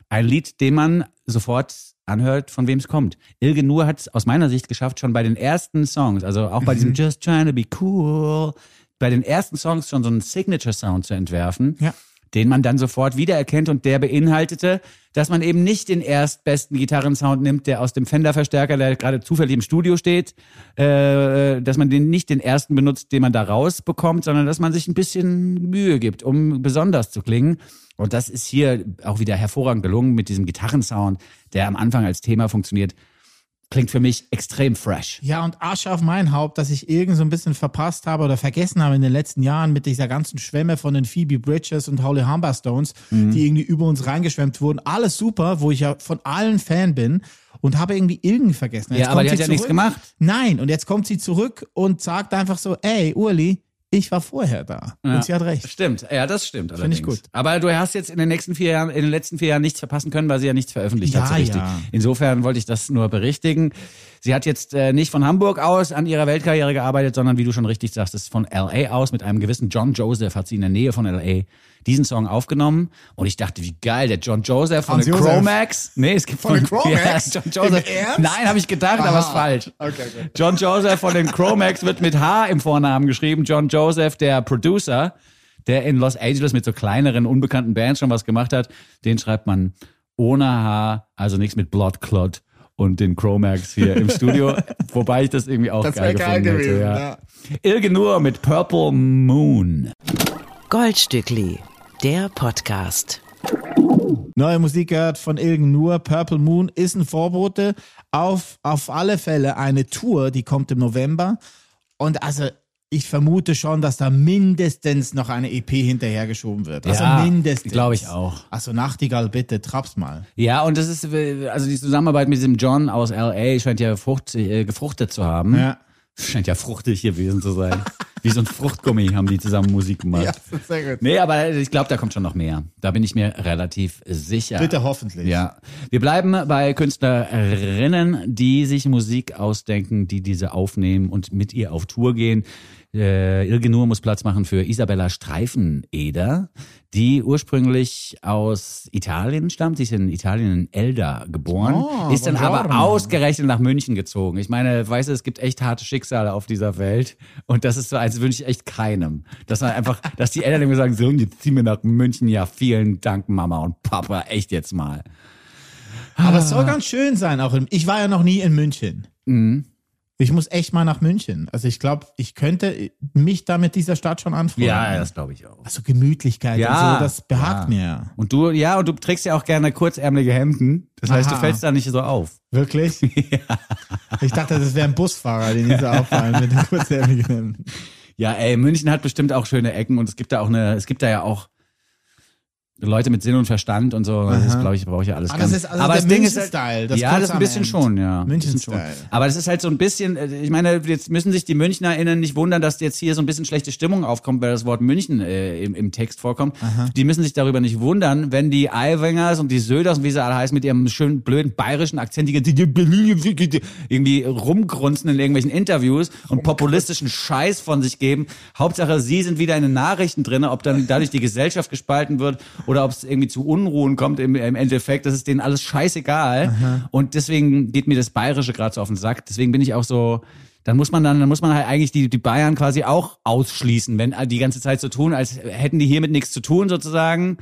ein Lied, dem man sofort anhört, von wem es kommt. Ilge Nur hat es aus meiner Sicht geschafft, schon bei den ersten Songs, also auch bei diesem Just Trying to Be Cool, bei den ersten Songs schon so einen Signature-Sound zu entwerfen, Ja. Den man dann sofort wiedererkennt und der beinhaltete, dass man eben nicht den erstbesten Gitarrensound nimmt, der aus dem Fender-Verstärker, der gerade zufällig im Studio steht, äh, dass man den nicht den ersten benutzt, den man da rausbekommt, sondern dass man sich ein bisschen Mühe gibt, um besonders zu klingen. Und das ist hier auch wieder hervorragend gelungen mit diesem Gitarrensound, der am Anfang als Thema funktioniert. Klingt für mich extrem fresh. Ja, und Asche auf mein Haupt, dass ich irgend so ein bisschen verpasst habe oder vergessen habe in den letzten Jahren mit dieser ganzen Schwemme von den Phoebe Bridges und Holly Humberstones, Mhm. die irgendwie über uns reingeschwemmt wurden. Alles super, wo ich ja von allen Fan bin und habe irgendwie irgendwie vergessen. Ja, aber die hat ja nichts gemacht. Nein, und jetzt kommt sie zurück und sagt einfach so, ey, Urli, ich war vorher da. Und sie hat recht. Stimmt, ja, das stimmt. Finde ich gut. Aber du hast jetzt in den nächsten vier Jahren, in den letzten vier Jahren nichts verpassen können, weil sie ja nichts veröffentlicht hat, so Ja, richtig. ja. Insofern wollte ich das nur berichtigen. Sie hat jetzt äh, nicht von Hamburg aus an ihrer Weltkarriere gearbeitet, sondern wie du schon richtig sagst, ist von LA aus mit einem gewissen John Joseph hat sie in der Nähe von LA diesen Song aufgenommen und ich dachte, wie geil, der John Joseph von Hans den. Chromax. Nee, es gibt Von den Chromax? Ja, John Joseph. Im Ernst? Nein, habe ich gedacht, aber ist falsch. John Joseph von den Chromax wird mit H im Vornamen geschrieben. John Joseph, der Producer, der in Los Angeles mit so kleineren, unbekannten Bands schon was gemacht hat, den schreibt man ohne H, also nichts mit Blood Clot und den Chromax hier im Studio. Wobei ich das irgendwie auch Das geil geil gefunden hätte. gewesen, Ja. ja. Ilge Nur mit Purple Moon. Goldstückli, der Podcast. Neue Musik gehört von Ilgen Nur. Purple Moon ist ein Vorbote auf, auf alle Fälle eine Tour, die kommt im November. Und also, ich vermute schon, dass da mindestens noch eine EP hinterhergeschoben wird. Also Ja, mindestens. glaub ich auch. Also Nachtigall, bitte, trapp's mal. Ja, und das ist, also die Zusammenarbeit mit diesem John aus LA scheint ja frucht, äh, gefruchtet zu haben. Ja. Scheint ja fruchtig gewesen zu sein. Wie so ein Fruchtgummi haben die zusammen Musik gemacht. das ist sehr gut. Nee, aber ich glaube, da kommt schon noch mehr. Da bin ich mir relativ sicher. Bitte hoffentlich. Ja. Wir bleiben bei Künstlerinnen, die sich Musik ausdenken, die diese aufnehmen und mit ihr auf Tour gehen. Äh, Ilge Nur muss Platz machen für Isabella Streifeneder, die ursprünglich aus Italien stammt. Sie ist in Italien in Elda geboren, Oh, ist dann aber ausgerechnet nach München gezogen. Ich meine, weißt du, es gibt echt harte Schicksale auf dieser Welt und das ist so, als wünsche ich echt keinem. Dass man einfach, dass die Eltern immer sagen, so, jetzt ziehen wir nach München. Ja, vielen Dank, Mama und Papa, echt jetzt mal. Aber es soll ganz schön sein. Auch in, ich war ja noch nie in München. Mhm. Ich muss echt mal nach München. Also ich glaube, ich könnte mich da mit dieser Stadt schon anfreunden. Ja, das glaube ich auch. Also Gemütlichkeit Ja, und so, das behagt ja. mir. Und du, ja, und du trägst ja auch gerne kurzärmelige Hemden. Das heißt, du Aha. fällst da nicht so auf. Wirklich? Ich dachte, das wäre ein Busfahrer, den ich so auffallen mit den kurzärmeligen Hemden. Ja, ey, München hat bestimmt auch schöne Ecken und es gibt da auch eine, es gibt da ja auch Leute mit Sinn und Verstand und so. Das glaube ich, brauche ich ja alles Ah, gar das ist also Aber der das Ding ist halt, das ja, das ein bisschen End. schon, ja. Bisschen schon. Aber das ist halt so ein bisschen, äh, ich meine, jetzt müssen sich die MünchnerInnen nicht wundern, dass jetzt hier so ein bisschen schlechte Stimmung aufkommt, weil das Wort München äh, im, im Text vorkommt. Die müssen sich darüber nicht wundern, wenn die Eiwängers und die Söders und wie sie alle heißen, mit ihrem schönen blöden bayerischen Akzent die irgendwie rumgrunzen in irgendwelchen Interviews und populistischen Scheiß von sich geben. Hauptsache, sie sind wieder in den Nachrichten drin, ob dann dadurch die Gesellschaft gespalten wird oder ob es irgendwie zu Unruhen kommt im, im Endeffekt. Das ist denen alles scheißegal. Und deswegen geht mir das Bayerische gerade so auf den Sack. Deswegen bin ich auch so, dann muss man dann, dann muss man halt eigentlich die, die Bayern quasi auch ausschließen, wenn die ganze Zeit so tun, als hätten die hiermit nichts zu tun sozusagen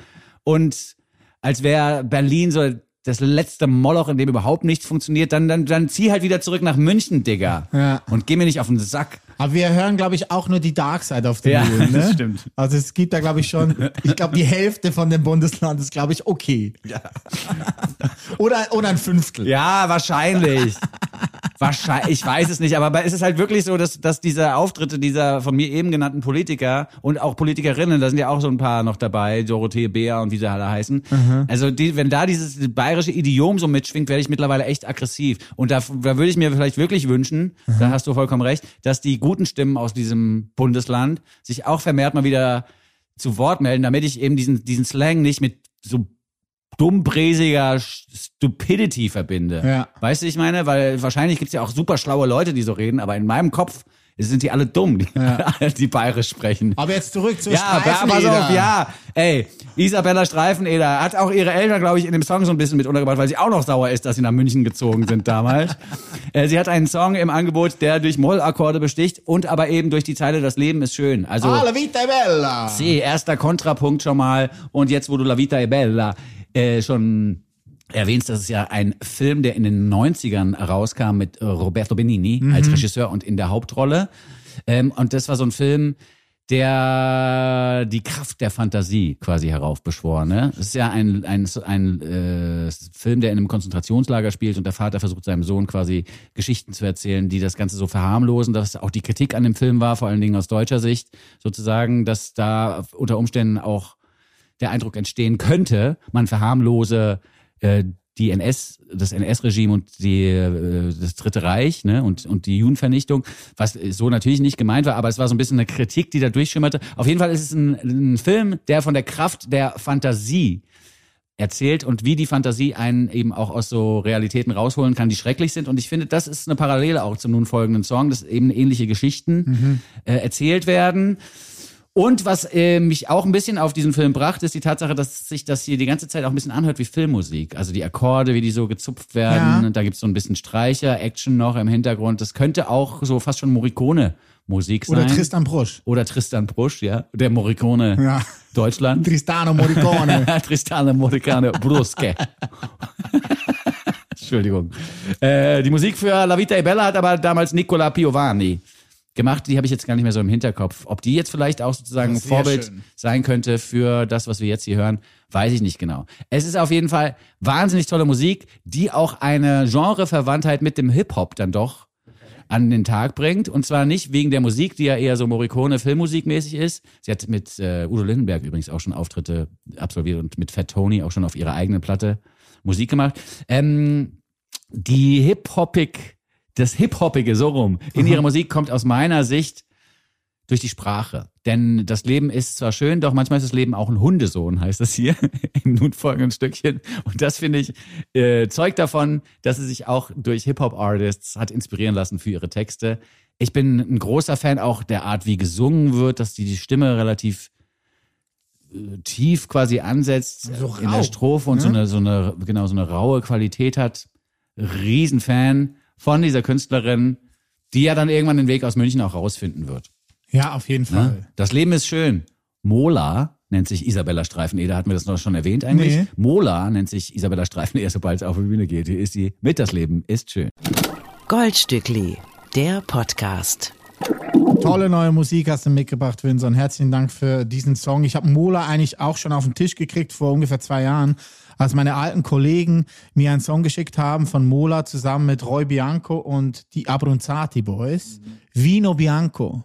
und als wäre Berlin so das letzte Moloch, in dem überhaupt nichts funktioniert, dann, dann, dann zieh halt wieder zurück nach München, Digga. Ja. Und geh mir nicht auf den Sack. Aber wir hören, glaube ich, auch nur die Dark Side of the Ja, Moon. Ne? das stimmt. Also es gibt da, glaube ich, schon, ich glaube, die Hälfte von dem Bundesland ist, glaube ich, okay. oder, oder ein Fünftel. Ja, wahrscheinlich. wahrscheinlich, ich weiß es nicht, aber es ist halt wirklich so, dass, dass diese Auftritte dieser von mir eben genannten Politiker und auch Politikerinnen, da sind ja auch so ein paar noch dabei, Dorothee Beer und wie sie alle heißen. Also die, wenn da dieses bayerische Idiom so mitschwingt, werde ich mittlerweile echt aggressiv. Und da, da würde ich mir vielleicht wirklich wünschen, da hast du vollkommen recht, dass die guten Stimmen aus diesem Bundesland sich auch vermehrt mal wieder zu Wort melden, damit ich eben diesen, diesen Slang nicht mit so dummbräsiger Stupidity verbinde. Ja. Weißt du, ich meine? Weil wahrscheinlich gibt's ja auch super schlaue Leute, die so reden, aber in meinem Kopf sind die alle dumm, die, die bayerisch sprechen. Aber jetzt zurück zu Ja, aber pass Streifeneder. auf, ja. Ey, Isabella Streifeneder hat auch ihre Eltern, glaube ich, in dem Song so ein bisschen mit untergebracht, weil sie auch noch sauer ist, dass sie nach München gezogen sind damals. äh, sie hat einen Song im Angebot, der durch Mollakkorde besticht und aber eben durch die Zeile Das Leben ist schön. Also Ah, la vita è bella. C, erster Kontrapunkt schon mal. Und jetzt, wo du La Vita e Bella äh, schon erwähnst, das ist ja ein Film, der in den 90ern rauskam mit äh, Roberto Benini als Regisseur und in der Hauptrolle. Ähm, und das war so ein Film, der die Kraft der Fantasie quasi heraufbeschwor. Ne? Es ist ja ein, ein, ein äh, Film, der in einem Konzentrationslager spielt und der Vater versucht seinem Sohn quasi Geschichten zu erzählen, die das Ganze so verharmlosen, dass auch die Kritik an dem Film war, vor allen Dingen aus deutscher Sicht, sozusagen, dass da unter Umständen auch der Eindruck entstehen könnte, man verharmlose äh, die NS, das NS-Regime und die, äh, das Dritte Reich ne, und, und die Judenvernichtung, was so natürlich nicht gemeint war, aber es war so ein bisschen eine Kritik, die da durchschimmerte. Auf jeden Fall ist es ein, ein Film, der von der Kraft der Fantasie erzählt und wie die Fantasie einen eben auch aus so Realitäten rausholen kann, die schrecklich sind. Und ich finde, das ist eine Parallele auch zum nun folgenden Song, dass eben ähnliche Geschichten äh, erzählt werden. Und was äh, mich auch ein bisschen auf diesen Film brachte, ist die Tatsache, dass sich das hier die ganze Zeit auch ein bisschen anhört wie Filmmusik. Also die Akkorde, wie die so gezupft werden. Ja. Da gibt's so ein bisschen Streicher, Action noch im Hintergrund. Das könnte auch so fast schon Morricone-Musik sein. Oder Tristan Brusch. Oder Tristan Brusch, ja. Der Morricone Ja. Deutschland. Tristano Morricone. Tristano Morricone Brusche. Entschuldigung. Äh, die Musik für La Vita e Bella hat aber damals Nicola Piovani gemacht. Die habe ich jetzt gar nicht mehr so im Hinterkopf. Ob die jetzt vielleicht auch sozusagen ein Vorbild schön. sein könnte für das, was wir jetzt hier hören, weiß ich nicht genau. Es ist auf jeden Fall wahnsinnig tolle Musik, die auch eine Genreverwandtheit mit dem Hip-Hop dann doch an den Tag bringt. Und zwar nicht wegen der Musik, die ja eher so Morricone Filmmusikmäßig ist. Sie hat mit äh, Udo Lindenberg übrigens auch schon Auftritte absolviert und mit Fat Tony auch schon auf ihrer eigenen Platte Musik gemacht. Ähm, die Hip-Hoppig, das Hip-Hoppige so rum in ihrer Musik kommt aus meiner Sicht durch die Sprache. Denn das Leben ist zwar schön, doch manchmal ist das Leben auch ein Hundesohn, heißt das hier im nun folgenden Stückchen. Und das finde ich äh, zeugt davon, dass sie sich auch durch Hip-Hop-Artists hat inspirieren lassen für ihre Texte. Ich bin ein großer Fan auch der Art, wie gesungen wird, dass die, die Stimme relativ äh, tief quasi ansetzt So in rau, der Strophe und so eine so eine genau so eine raue Qualität hat. Riesenfan von dieser Künstlerin, die ja dann irgendwann den Weg aus München auch rausfinden wird. Ja, auf jeden Fall. Ne? Das Leben ist schön. Mola nennt sich Isabella Streifeneder, hatten wir das noch schon erwähnt eigentlich? Nee. Mola nennt sich Isabella Streifeneder, sobald es auf die Bühne geht. Hier ist sie mit Das Leben ist schön. Goldstückli, der Podcast. Tolle neue Musik hast du mitgebracht, Vincent. Herzlichen Dank für diesen Song. Ich habe Mola eigentlich auch schon auf den Tisch gekriegt vor ungefähr zwei Jahren, als meine alten Kollegen mir einen Song geschickt haben von Mola zusammen mit Roy Bianco und die Abronzati Boys. Vino Bianco.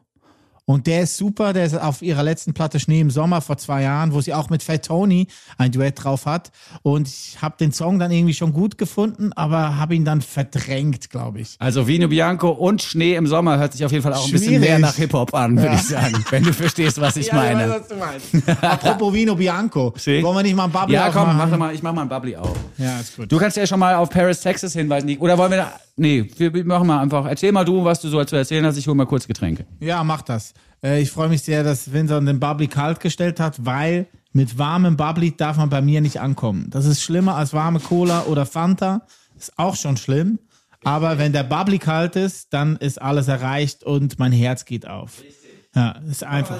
Und der ist super, der ist auf ihrer letzten Platte Schnee im Sommer vor zwei Jahren, wo sie auch mit Fat Tony ein Duett drauf hat. Und ich habe den Song dann irgendwie schon gut gefunden, aber habe ihn dann verdrängt, glaube ich. Also Vino Bianco und Schnee im Sommer hört sich auf jeden Fall auch ein bisschen mehr nach Hip-Hop an, würde ich sagen, wenn du verstehst, was ich meine. was du meinst. Apropos Vino Bianco. See? Wollen wir nicht mal ein Bubble Ja, komm, mach doch mal, ich mach mal ein Bubbly auf. Ja, ist gut. Du kannst ja schon mal auf Paris, Texas hinweisen. Nick. Oder wollen wir da, nee, wir machen mal einfach, erzähl mal du, was du so zu erzählen hast, ich hole mal kurz Getränke. Ja, mach das. Äh, Ich freue mich sehr, dass Vincent den Bubbly kalt gestellt hat, weil mit warmem Bubbly darf man bei mir nicht ankommen. Das ist schlimmer als warme Cola oder Fanta. Ist auch schon schlimm. Aber wenn der Bubbly kalt ist, dann ist alles erreicht und mein Herz geht auf. Ja, ist einfach.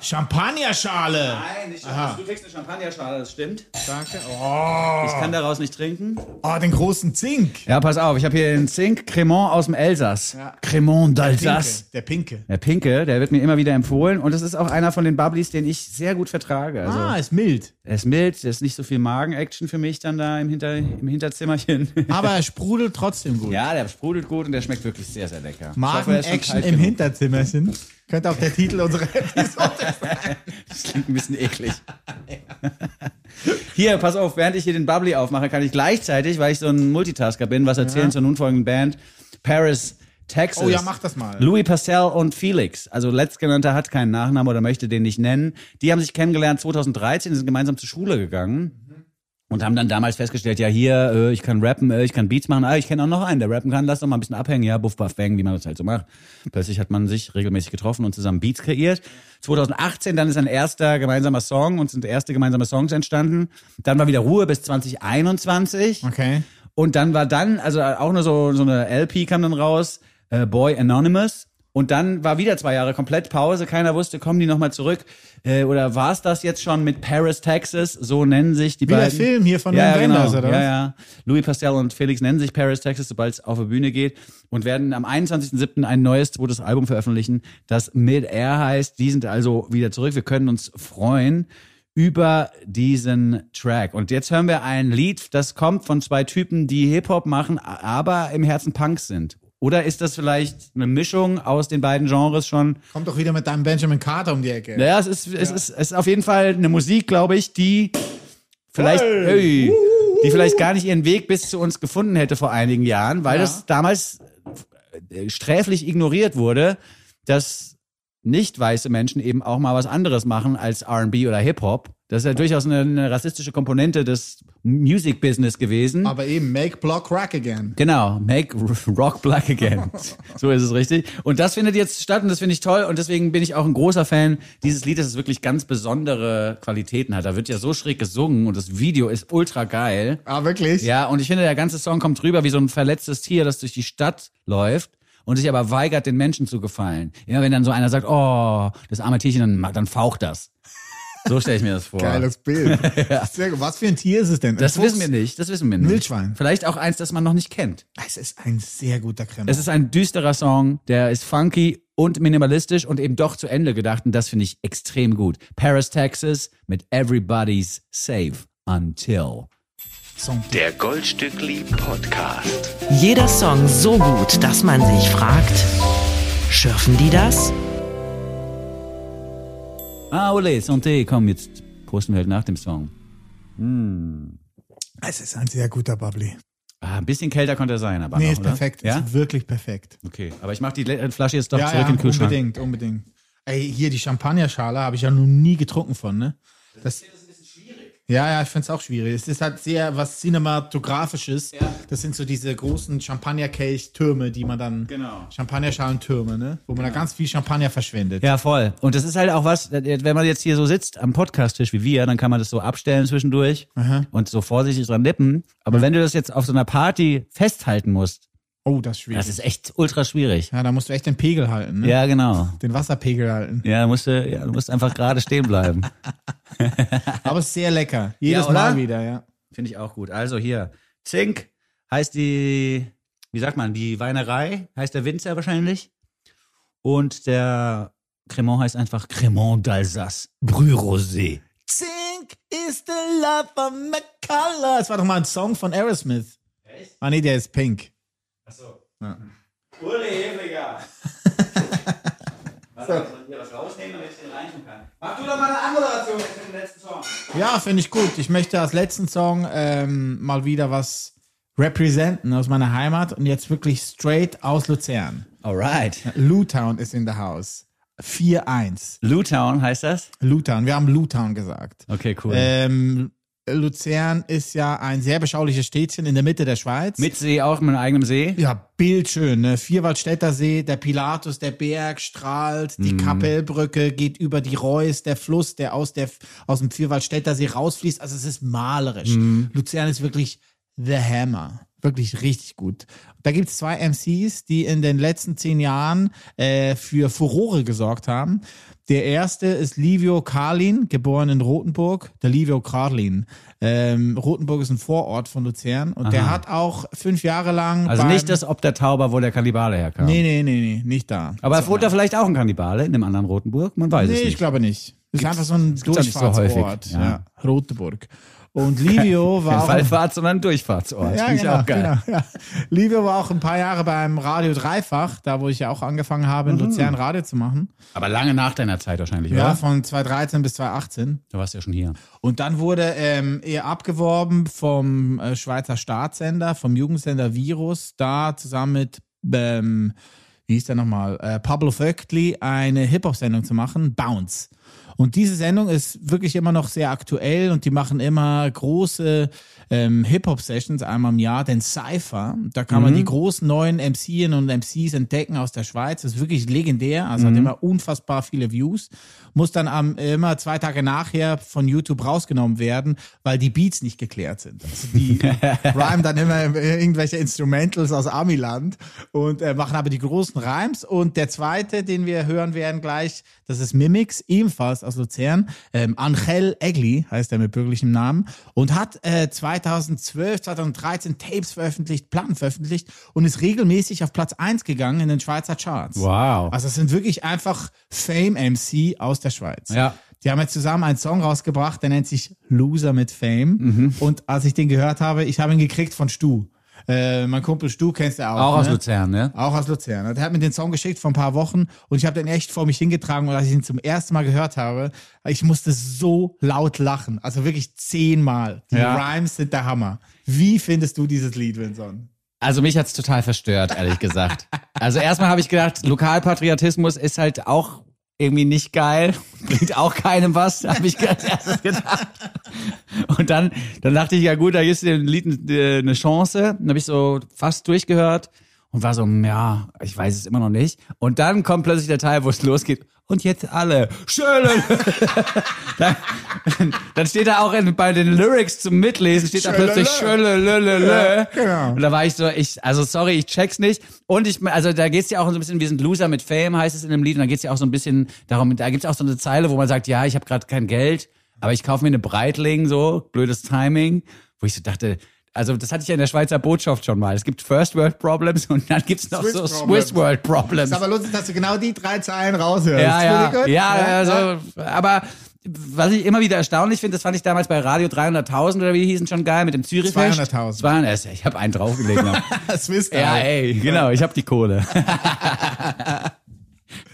Champagnerschale. Nein, nicht Du kriegst eine Champagnerschale, das stimmt. Danke. Oh, Ich kann daraus nicht trinken. oh den großen Zink. Ja, pass auf, ich habe hier den Zink Cremant aus dem Elsass. Ja. Cremant d'Alsace. der Pinke. Der Pinke, der wird mir immer wieder empfohlen und das ist auch einer von den Bubblies, den ich sehr gut vertrage. Also, Ah, ist mild. er ist mild, der ist nicht so viel Magen-Action für mich dann da im, Hinter im Hinterzimmerchen. Aber er sprudelt trotzdem gut. ja, der sprudelt gut und der schmeckt wirklich sehr, sehr lecker. Er Magen-Action im genug. Hinterzimmerchen. Könnte auch der Titel unserer Episode sein. Das klingt ein bisschen eklig. Hier, pass auf, während ich hier den Bubbly aufmache, kann ich gleichzeitig, weil ich so ein Multitasker bin, was erzählen zur nun folgenden Band, Paris, Texas. Oh ja, mach das mal. Louis Pastel und Felix, also letztgenannter hat keinen Nachnamen oder möchte den nicht nennen. Die haben sich kennengelernt 2013, sind gemeinsam zur Schule gegangen. Und haben dann damals festgestellt, ja hier, äh, ich kann rappen, äh, ich kann Beats machen, ah, ich kenne auch noch einen, der rappen kann, lass doch mal ein bisschen abhängen, ja, buff, buff, bang, wie man das halt so macht. Plötzlich hat man sich regelmäßig getroffen und zusammen Beats kreiert. 2018 dann ist ein erster gemeinsamer Song und sind erste gemeinsame Songs entstanden. Dann war wieder Ruhe bis 2021. Okay. Und dann war dann, also auch nur so, so eine LP kam dann raus, äh, Boy Anonymous. Und dann war wieder zwei Jahre komplett Pause. Keiner wusste, kommen die nochmal zurück? Äh, oder war es das jetzt schon mit Paris, Texas? So nennen sich die Wie der beiden. Film hier von ja, den ja, genau. oder ja, ja. Louis Pastel und Felix nennen sich Paris, Texas, sobald es auf die Bühne geht. Und werden am 21.07. ein neues zweites Album veröffentlichen, das Mid-Air heißt. Die sind also wieder zurück. Wir können uns freuen über diesen Track. Und jetzt hören wir ein Lied, das kommt von zwei Typen, die Hip-Hop machen, aber im Herzen Punks sind. Oder ist das vielleicht eine Mischung aus den beiden Genres schon? Kommt doch wieder mit deinem Benjamin Carter um die Ecke. Naja, es ist, es ist, es ist auf jeden Fall eine Musik, glaube ich, die vielleicht, hey, die vielleicht gar nicht ihren Weg bis zu uns gefunden hätte vor einigen Jahren, weil Ja. das damals äh, sträflich ignoriert wurde, dass nicht weiße Menschen eben auch mal was anderes machen als R&B oder Hip-Hop. Das ist ja durchaus eine, eine rassistische Komponente des Music-Business gewesen. Aber eben, make block rock again. Genau, make rock black again. so ist es richtig. Und das findet jetzt statt und das finde ich toll und deswegen bin ich auch ein großer Fan dieses Liedes, das wirklich ganz besondere Qualitäten hat. Da wird ja so schräg gesungen und das Video ist ultra geil. Ah, wirklich? Ja, und ich finde, der ganze Song kommt rüber wie so ein verletztes Tier, das durch die Stadt läuft und sich aber weigert, den Menschen zu gefallen. Immer wenn dann so einer sagt, oh, das arme Tierchen, dann, dann faucht das. So stelle ich mir das vor. Geiles Bild. Sehr gut. Was für ein Tier ist es denn? Ein Das Fuchs? wissen wir nicht, das wissen wir nicht. Wildschwein. Vielleicht auch eins, das man noch nicht kennt. Es ist ein sehr guter Kreml. Es ist ein düsterer Song, der ist funky und minimalistisch und eben doch zu Ende gedacht und das finde ich extrem gut. Paris, Texas mit Everybody's Safe Until. Der Goldstückli Podcast. Jeder Song so gut, dass man sich fragt, schürfen die das? Ah, ole, santé, komm, jetzt posten wir halt nach dem Song. es ist ein sehr guter Bubbly. Ah, ein bisschen kälter konnte er sein, aber Nee, noch, ist oder? perfekt. Ja? Ist wirklich perfekt. Okay, aber ich mach die Flasche jetzt doch ja, zurück ja, in den Kühlschrank. unbedingt, unbedingt. Ey, hier die Champagnerschale habe ich ja noch nie getrunken von, ne? Das, ja, ja, ich finde es auch schwierig. Es ist halt sehr was Cinematografisches. Das sind so diese großen Champagnerkelch-Türme, die man dann. Genau. Champagnerschalen-Türme, ne? Wo man da ganz viel Champagner verschwendet. Ja, voll. Und das ist halt auch was, wenn man jetzt hier so sitzt am Podcasttisch wie wir, dann kann man das so abstellen zwischendurch und so vorsichtig dran nippen. Aber wenn du das jetzt auf so einer Party festhalten musst, Oh, das ist schwierig. das ist echt ultra schwierig. ja, da musst du echt den Pegel halten, ne? Ja, genau. Den Wasserpegel halten. Ja, musst du, ja, du musst einfach gerade stehen bleiben. Aber es ist sehr lecker. Jedes oder? Mal wieder, ja. Finde ich auch gut. Also hier, Zink heißt die, wie sagt man, die Weinerei, heißt der Winzer wahrscheinlich. Und der Cremant heißt einfach Cremant d'Alsace, Brü Rosé. Zink is the love of my color. Das war doch mal ein Song von Aerosmith. Echt? Ah, nee, der ist pink. Uli Hefliger. Was, hier was rausnehmen, damit ich den reintun kann. Mach du doch mal eine Anmoderation jetzt mit dem letzten Song. Ja, finde ich gut. Ich möchte als letzten Song ähm, mal wieder was representen aus meiner Heimat und jetzt wirklich straight aus Luzern. Alright. Lutown ist in the house. 4-1. Lutown heißt das? Lutown. Wir haben Lutown gesagt. Okay, cool. Ähm, Luzern ist ja ein sehr beschauliches Städtchen in der Mitte der Schweiz. Mit See auch, mit eigenem See. Ja, bildschön, ne? Vierwaldstätter See, der Pilatus, der Berg strahlt, die Mhm. Kapellbrücke geht über die Reuss, der Fluss, der aus, der aus dem Vierwaldstätter See rausfließt. Also es ist malerisch. Mhm. Luzern ist wirklich the hammer. Wirklich richtig gut. Da gibt es zwei MCs, die in den letzten zehn Jahren äh, für Furore gesorgt haben. Der erste ist Livio Karlin, geboren in Rothenburg. Der Livio Karlin. Ähm, Rothenburg ist ein Vorort von Luzern und der hat auch fünf Jahre lang. Also nicht das Ob der Tauber, wo der Kannibale herkam. Nee, nee, nee, nee, nicht da. Aber wurde da vielleicht auch ein Kannibale in einem anderen Rotenburg? Man weiß Nee, es nicht. ich glaube nicht. Das ist einfach so ein so Durchfahrtsort. häufig, ja. ja. Rotenburg. Und Livio war Kein auch. Wallfahrt, sondern ein Durchfahrtsort. Ja, Finde ich genau, auch geil. genau ja. Livio war auch ein paar Jahre beim Radio Dreifach, da wo ich ja auch angefangen habe, Mhm. in Luzern Radio zu machen. Aber lange nach deiner Zeit wahrscheinlich, Ja, oder? von 2013 bis 2018. Du warst ja schon hier. Und dann wurde ähm, er abgeworben vom äh, Schweizer Staatssender, vom Jugendsender Virus, da zusammen mit, ähm, wie hieß der nochmal, äh, Pablo Vögtli eine Hip-Hop-Sendung zu machen, Bounce. Und diese Sendung ist wirklich immer noch sehr aktuell und die machen immer große ähm, Hip-Hop-Sessions einmal im Jahr, den Cypher. Da kann man die großen neuen MCen und MCs entdecken aus der Schweiz. Das ist wirklich legendär, also hat immer unfassbar viele Views. Muss dann am, immer zwei Tage nachher von YouTube rausgenommen werden, weil die Beats nicht geklärt sind. Also die rhymen dann immer irgendwelche Instrumentals aus Amiland und äh, machen aber die großen Rhymes. Und der zweite, den wir hören werden gleich, das ist Mimix, ebenfalls aus Luzern. Ähm, Angel Egli heißt er mit bürgerlichem Namen und hat äh, 2012, 2013 Tapes veröffentlicht, Platten veröffentlicht und ist regelmäßig auf Platz 1 gegangen in den Schweizer Charts. Wow. Also es sind wirklich einfach Fame-MC aus der Schweiz. Ja. Die haben jetzt zusammen einen Song rausgebracht, der nennt sich Loser mit Fame. Mhm. Und als ich den gehört habe, ich habe ihn gekriegt von Stu. Äh, mein Kumpel Stu kennst du auch. Auch aus ne? Luzern, ne? Auch aus Luzern. Und er hat mir den Song geschickt vor ein paar Wochen und ich habe den echt vor mich hingetragen und als ich ihn zum ersten Mal gehört habe, ich musste so laut lachen. Also wirklich zehnmal. Die Ja. Rhymes sind der Hammer. Wie findest du dieses Lied, Vincent? Also mich hat's total verstört, ehrlich gesagt. Also erstmal habe ich gedacht, Lokalpatriotismus ist halt auch irgendwie nicht geil, bringt auch keinem was, habe ich als erstes gedacht. Und dann, dann dachte ich, ja gut, da ist dem Lied äh, eine Chance. Dann habe ich so fast durchgehört und war so, ja, ich weiß es immer noch nicht. Und dann kommt plötzlich der Teil, wo es losgeht. Und jetzt alle. Schön. dann, dann steht da auch in, bei den Lyrics zum Mitlesen, steht da plötzlich Schölelelele. genau. Und da war ich so, ich, also sorry, ich check's nicht. Und ich, also da geht's ja auch so ein bisschen, wir sind Loser mit Fame, heißt es in dem Lied. Und da geht's ja auch so ein bisschen darum, da gibt's auch so eine Zeile, wo man sagt, ja, ich habe gerade kein Geld, aber ich kaufe mir eine Breitling, so, blödes Timing. Wo ich so dachte, also das hatte ich ja in der Schweizer Botschaft schon mal. Es gibt First World Problems und dann gibt's noch Swiss so Problems. Swiss World Problems. Ist aber lustig, dass du genau die drei Zeilen raushörst. Ja, ja, gut. ja, also, aber was ich immer wieder erstaunlich finde, das fand ich damals bei Radio 300.000 oder wie die hießen schon geil mit dem Zürich 200.000. 200, ich habe einen draufgelegt. Swiss ja, ey, genau, ich habe die Kohle.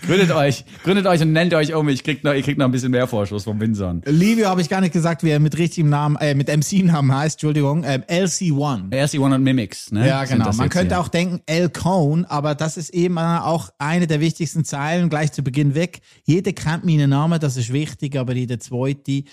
gründet euch, gründet euch und nennt euch um. Ich krieg noch, ihr kriegt noch ein bisschen mehr Vorschuss vom Winson. Livio habe ich gar nicht gesagt, wie er mit richtigem Namen, äh, mit MC-Namen heißt, Entschuldigung, ähm, LC1. RC1 und Mimics, ne? Ja, genau. Man könnte hier. auch denken, El Cone, aber das ist eben auch eine der wichtigsten Zeilen gleich zu Beginn weg. Jeder kennt meinen Namen, das ist wichtig, aber jeder zweite,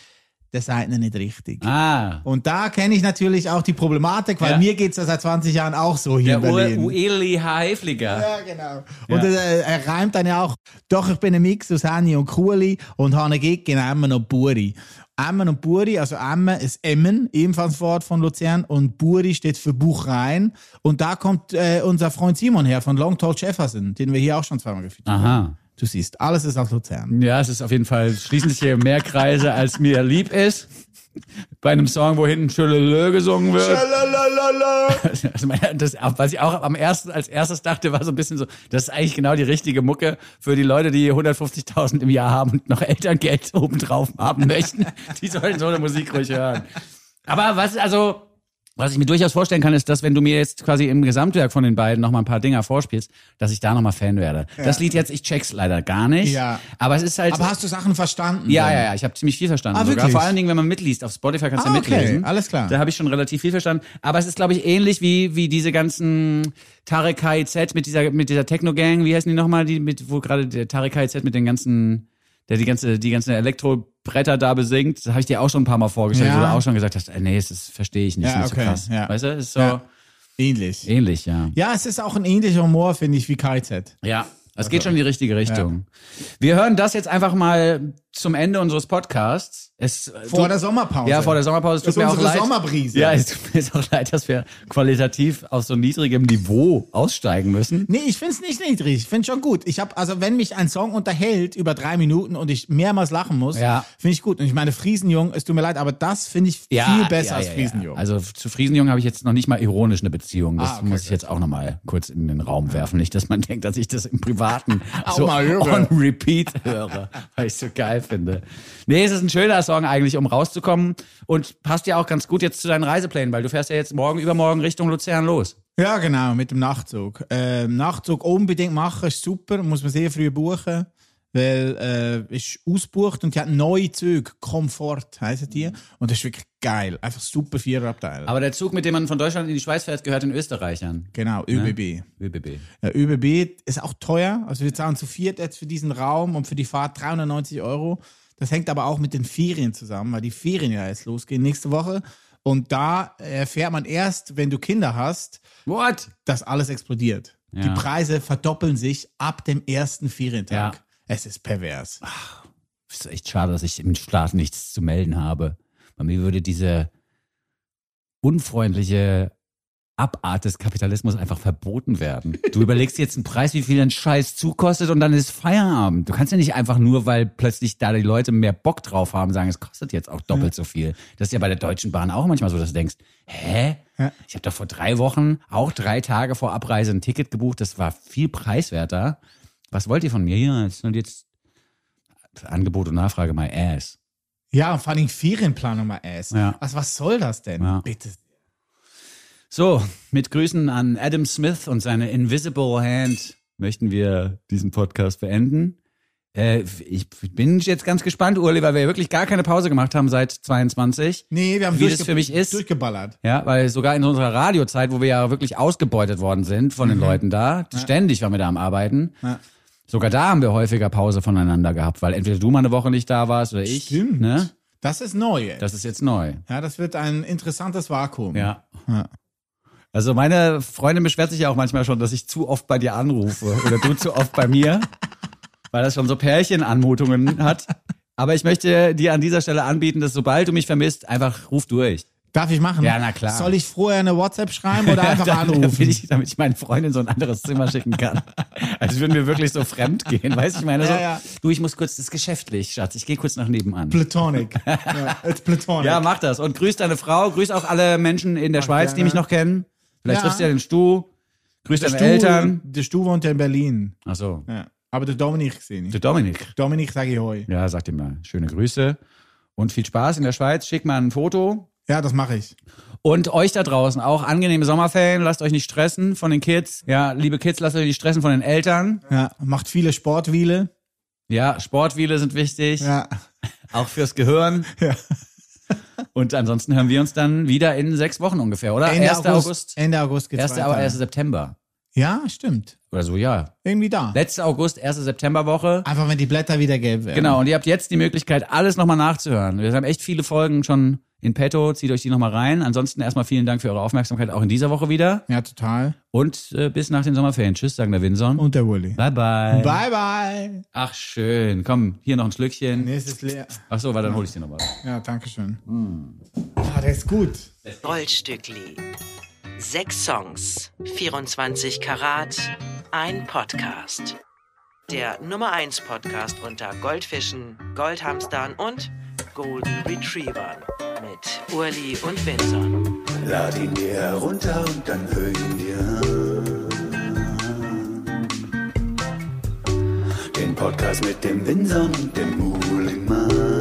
der sagt ihn nicht richtig. Ah, Und da kenne ich natürlich auch die Problematik, weil Ja. mir geht's ja seit 20 Jahren auch so hier der in Berlin. Ueli Haifliger. Ja, genau. Und er, er reimt dann ja auch, doch, ich bin ein Mix aus Henny und Kuhli und habe gegen Emmen und Buri. Emmen und Buri, also Emmen ist Emmen, ebenfalls Wort von Luzern, und Buri steht für Buchrein. Und da kommt äh, unser Freund Simon her von Long Tall Jefferson, den wir hier auch schon zweimal gefeatured haben. Aha. Du siehst, alles ist aus Luzern. Ja, es ist auf jeden Fall, schließen sich hier mehr Kreise, als mir lieb ist. Bei einem Song, wo hinten Schölelö gesungen wird. Also mein- das, was ich auch am ersten, als erstes dachte, war so ein bisschen so, das ist eigentlich genau die richtige Mucke für die Leute, die 150.000 im Jahr haben und noch Elterngeld obendrauf haben möchten. Die sollen so eine Musik ruhig hören. Aber was, also, was ich mir durchaus vorstellen kann, ist, dass wenn du mir jetzt quasi im Gesamtwerk von den beiden noch mal ein paar Dinger vorspielst, dass ich da noch mal Fan werde. Das Lied jetzt, ich check's leider gar nicht. Ja. Aber es ist halt. Aber hast du Sachen verstanden? Ja, denn? ja, ja, ich habe ziemlich viel verstanden. Ah, sogar. wirklich? Vor allen Dingen, wenn man mitliest. Auf Spotify kannst du Ah, ja okay, mitlesen. alles klar. Da habe ich schon relativ viel verstanden. Aber es ist, glaube ich, ähnlich wie, wie diese ganzen Tarek KIZ mit dieser, mit dieser Techno-Gang. Wie heißen die nochmal? Die mit, wo gerade der Tarek KIZ mit den ganzen, der die ganze, die ganzen Elektrobretter da besingt. Das habe ich dir auch schon ein paar Mal vorgestellt, Ja. wo du auch schon gesagt hast, äh, nee, das verstehe ich nicht. Ja, nicht okay, so krass. ja. Weißt du? Ist so Ja. Ähnlich. ähnlich, ja. Ja, es ist auch ein ähnlicher Humor, finde ich, wie KZ. Ja, es geht schon in die richtige Richtung. Wir hören das jetzt einfach mal zum Ende unseres Podcasts. Es, Vor tut- der Sommerpause. Ja, vor der Sommerpause. Es tut ist mir auch unsere leid. Sommerbrise. Ja, es tut mir jetzt auch leid, dass wir qualitativ auf so niedrigem Niveau aussteigen müssen. Nee, ich find's nicht niedrig. Ich find's schon gut. Ich habe also, wenn mich ein Song unterhält über drei Minuten und ich mehrmals lachen muss, Ja. finde ich gut. Und ich meine, Friesenjung, es tut mir leid, aber das finde ich viel besser als Friesenjung. Also zu Friesenjung habe ich jetzt noch nicht mal ironisch eine Beziehung. Das Ah, okay, muss ich jetzt auch noch mal kurz in den Raum werfen. Nicht, dass man denkt, dass ich das im Privaten Auch so on repeat höre, weil ich so geil finde. Nee, es ist ein schöner Song eigentlich, um rauszukommen und passt ja auch ganz gut jetzt zu deinen Reiseplänen, weil du fährst ja jetzt morgen, übermorgen Richtung Luzern los. Ja, genau, mit dem Nachtzug. Ähm, Nachtzug unbedingt machen, ist super, muss man sehr früh buchen, weil äh, ist ausgebucht und die hat neue Züge, Komfort heißen die, und das ist wirklich geil, einfach super Viererabteil. Aber der Zug, mit dem man von Deutschland in die Schweiz fährt, gehört den Österreichern. Genau, ÖBB. ÖBB. Ja, ÖBB ist auch teuer, also wir zahlen zu viert jetzt für diesen Raum und für die Fahrt 390 Euro. Das hängt aber auch mit den Ferien zusammen, weil die Ferien ja jetzt losgehen nächste Woche. Und da erfährt man erst, wenn du Kinder hast, What? dass alles explodiert. Ja. Die Preise verdoppeln sich ab dem ersten Ferientag. Ja. Es ist pervers. ist echt schade, dass ich im Staat nichts zu melden habe. Bei mir würde diese unfreundliche Abart des Kapitalismus einfach verboten werden. Du überlegst jetzt einen Preis, wie viel ein Scheiß zukostet und dann ist Feierabend. Du kannst ja nicht einfach nur, weil plötzlich da die Leute mehr Bock drauf haben, sagen, es kostet jetzt auch doppelt so viel. Das ist ja bei der Deutschen Bahn auch manchmal so, dass du denkst, hä? Ja. Ich habe doch vor drei Wochen, auch drei Tage vor Abreise ein Ticket gebucht, das war viel preiswerter. Was wollt ihr von mir? Ja, jetzt und jetzt Angebot und Nachfrage, my ass. Ja, und vor allem Ferienplanung mal ass. Ja. Also was soll das denn? Ja. Bitte. So, mit Grüßen an Adam Smith und seine Invisible Hand möchten wir diesen Podcast beenden. Äh, ich bin jetzt ganz gespannt, Uli, weil wir wirklich gar keine Pause gemacht haben seit 22. Nee, wir haben Wie das für mich ist? durchgeballert. Ja, weil sogar in unserer Radiozeit, wo wir ja wirklich ausgebeutet worden sind von den Leuten da, ständig waren wir da am Arbeiten. Mhm. Ja. Sogar da haben wir häufiger Pause voneinander gehabt, weil entweder du mal eine Woche nicht da warst oder ich. Stimmt. Ne? Das ist neu. Jetzt. Das ist jetzt neu. ja, das wird ein interessantes Vakuum. Ja. Ja. Also meine Freundin beschwert sich ja auch manchmal schon, dass ich zu oft bei dir anrufe oder du zu oft bei mir, weil das schon so Pärchenanmutungen hat. Aber ich möchte dir an dieser Stelle anbieten, dass sobald du mich vermisst, einfach ruf durch. Darf ich machen? Ja, na klar. Soll ich vorher eine WhatsApp schreiben oder einfach damit, anrufen? ich, damit ich meine Freundin so ein anderes Zimmer schicken kann. Als würden wir wirklich so fremd gehen, weißt du? Ich meine so, Ja, ja. du, ich muss kurz, das ist geschäftlich, Schatz, ich gehe kurz nach nebenan. Platonic. ja, it's platonic. Ja, mach das. Und grüß deine Frau, grüß auch alle Menschen in der Schweiz, die gerne. mich noch kennen. Vielleicht Ja. triffst du ja den Stu. Grüß der deine Stu, Eltern. Der Stu wohnt ja in Berlin. Ach so. Ja. Aber der Dominik sehe ich. Der Dominik. Dominik sage ich hoi. Ja, sag dir mal schöne Grüße und viel Spaß in der Schweiz. Schick mal ein Foto. Ja, das mache ich. Und euch da draußen auch angenehme Sommerferien. Lasst euch nicht stressen von den Kids. Ja, liebe Kids, lasst euch nicht stressen von den Eltern. Ja, macht viele Sportwiele. Ja, Sportwiele sind wichtig. Ja. Auch fürs Gehirn. Ja. Und ansonsten hören wir uns dann wieder in sechs Wochen ungefähr, oder? Ende 1. August. Ende August geht's 1. weiter. aber 1. September. Ja, stimmt. Oder so, ja. Irgendwie da. Letzte August, erste Septemberwoche. Einfach, wenn die Blätter wieder gelb werden. Genau, und ihr habt jetzt die Möglichkeit, alles nochmal nachzuhören. Wir haben echt viele Folgen schon in petto, zieht euch die nochmal rein. Ansonsten erstmal vielen Dank für eure Aufmerksamkeit auch in dieser Woche wieder. Ja, total. Und äh, bis nach den Sommerferien. Tschüss, sagen der Winson. Und der Wulli. Bye, bye. Bye, bye. Ach, schön. Komm, hier noch ein Schlückchen. Nee, es ist leer. Ach so, warte, dann hol ich dir noch was. Ja, danke schön. Ah, der ist gut. Goldstückli. Sechs Songs, 24 Karat, ein Podcast. Der Nummer 1 Podcast unter Goldfischen, Goldhamstern und Golden Retrievern mit Urli und Vinson. Lad ihn dir herunter und dann hör ihn dir an. Den Podcast mit dem Winson und dem Muhlingmann.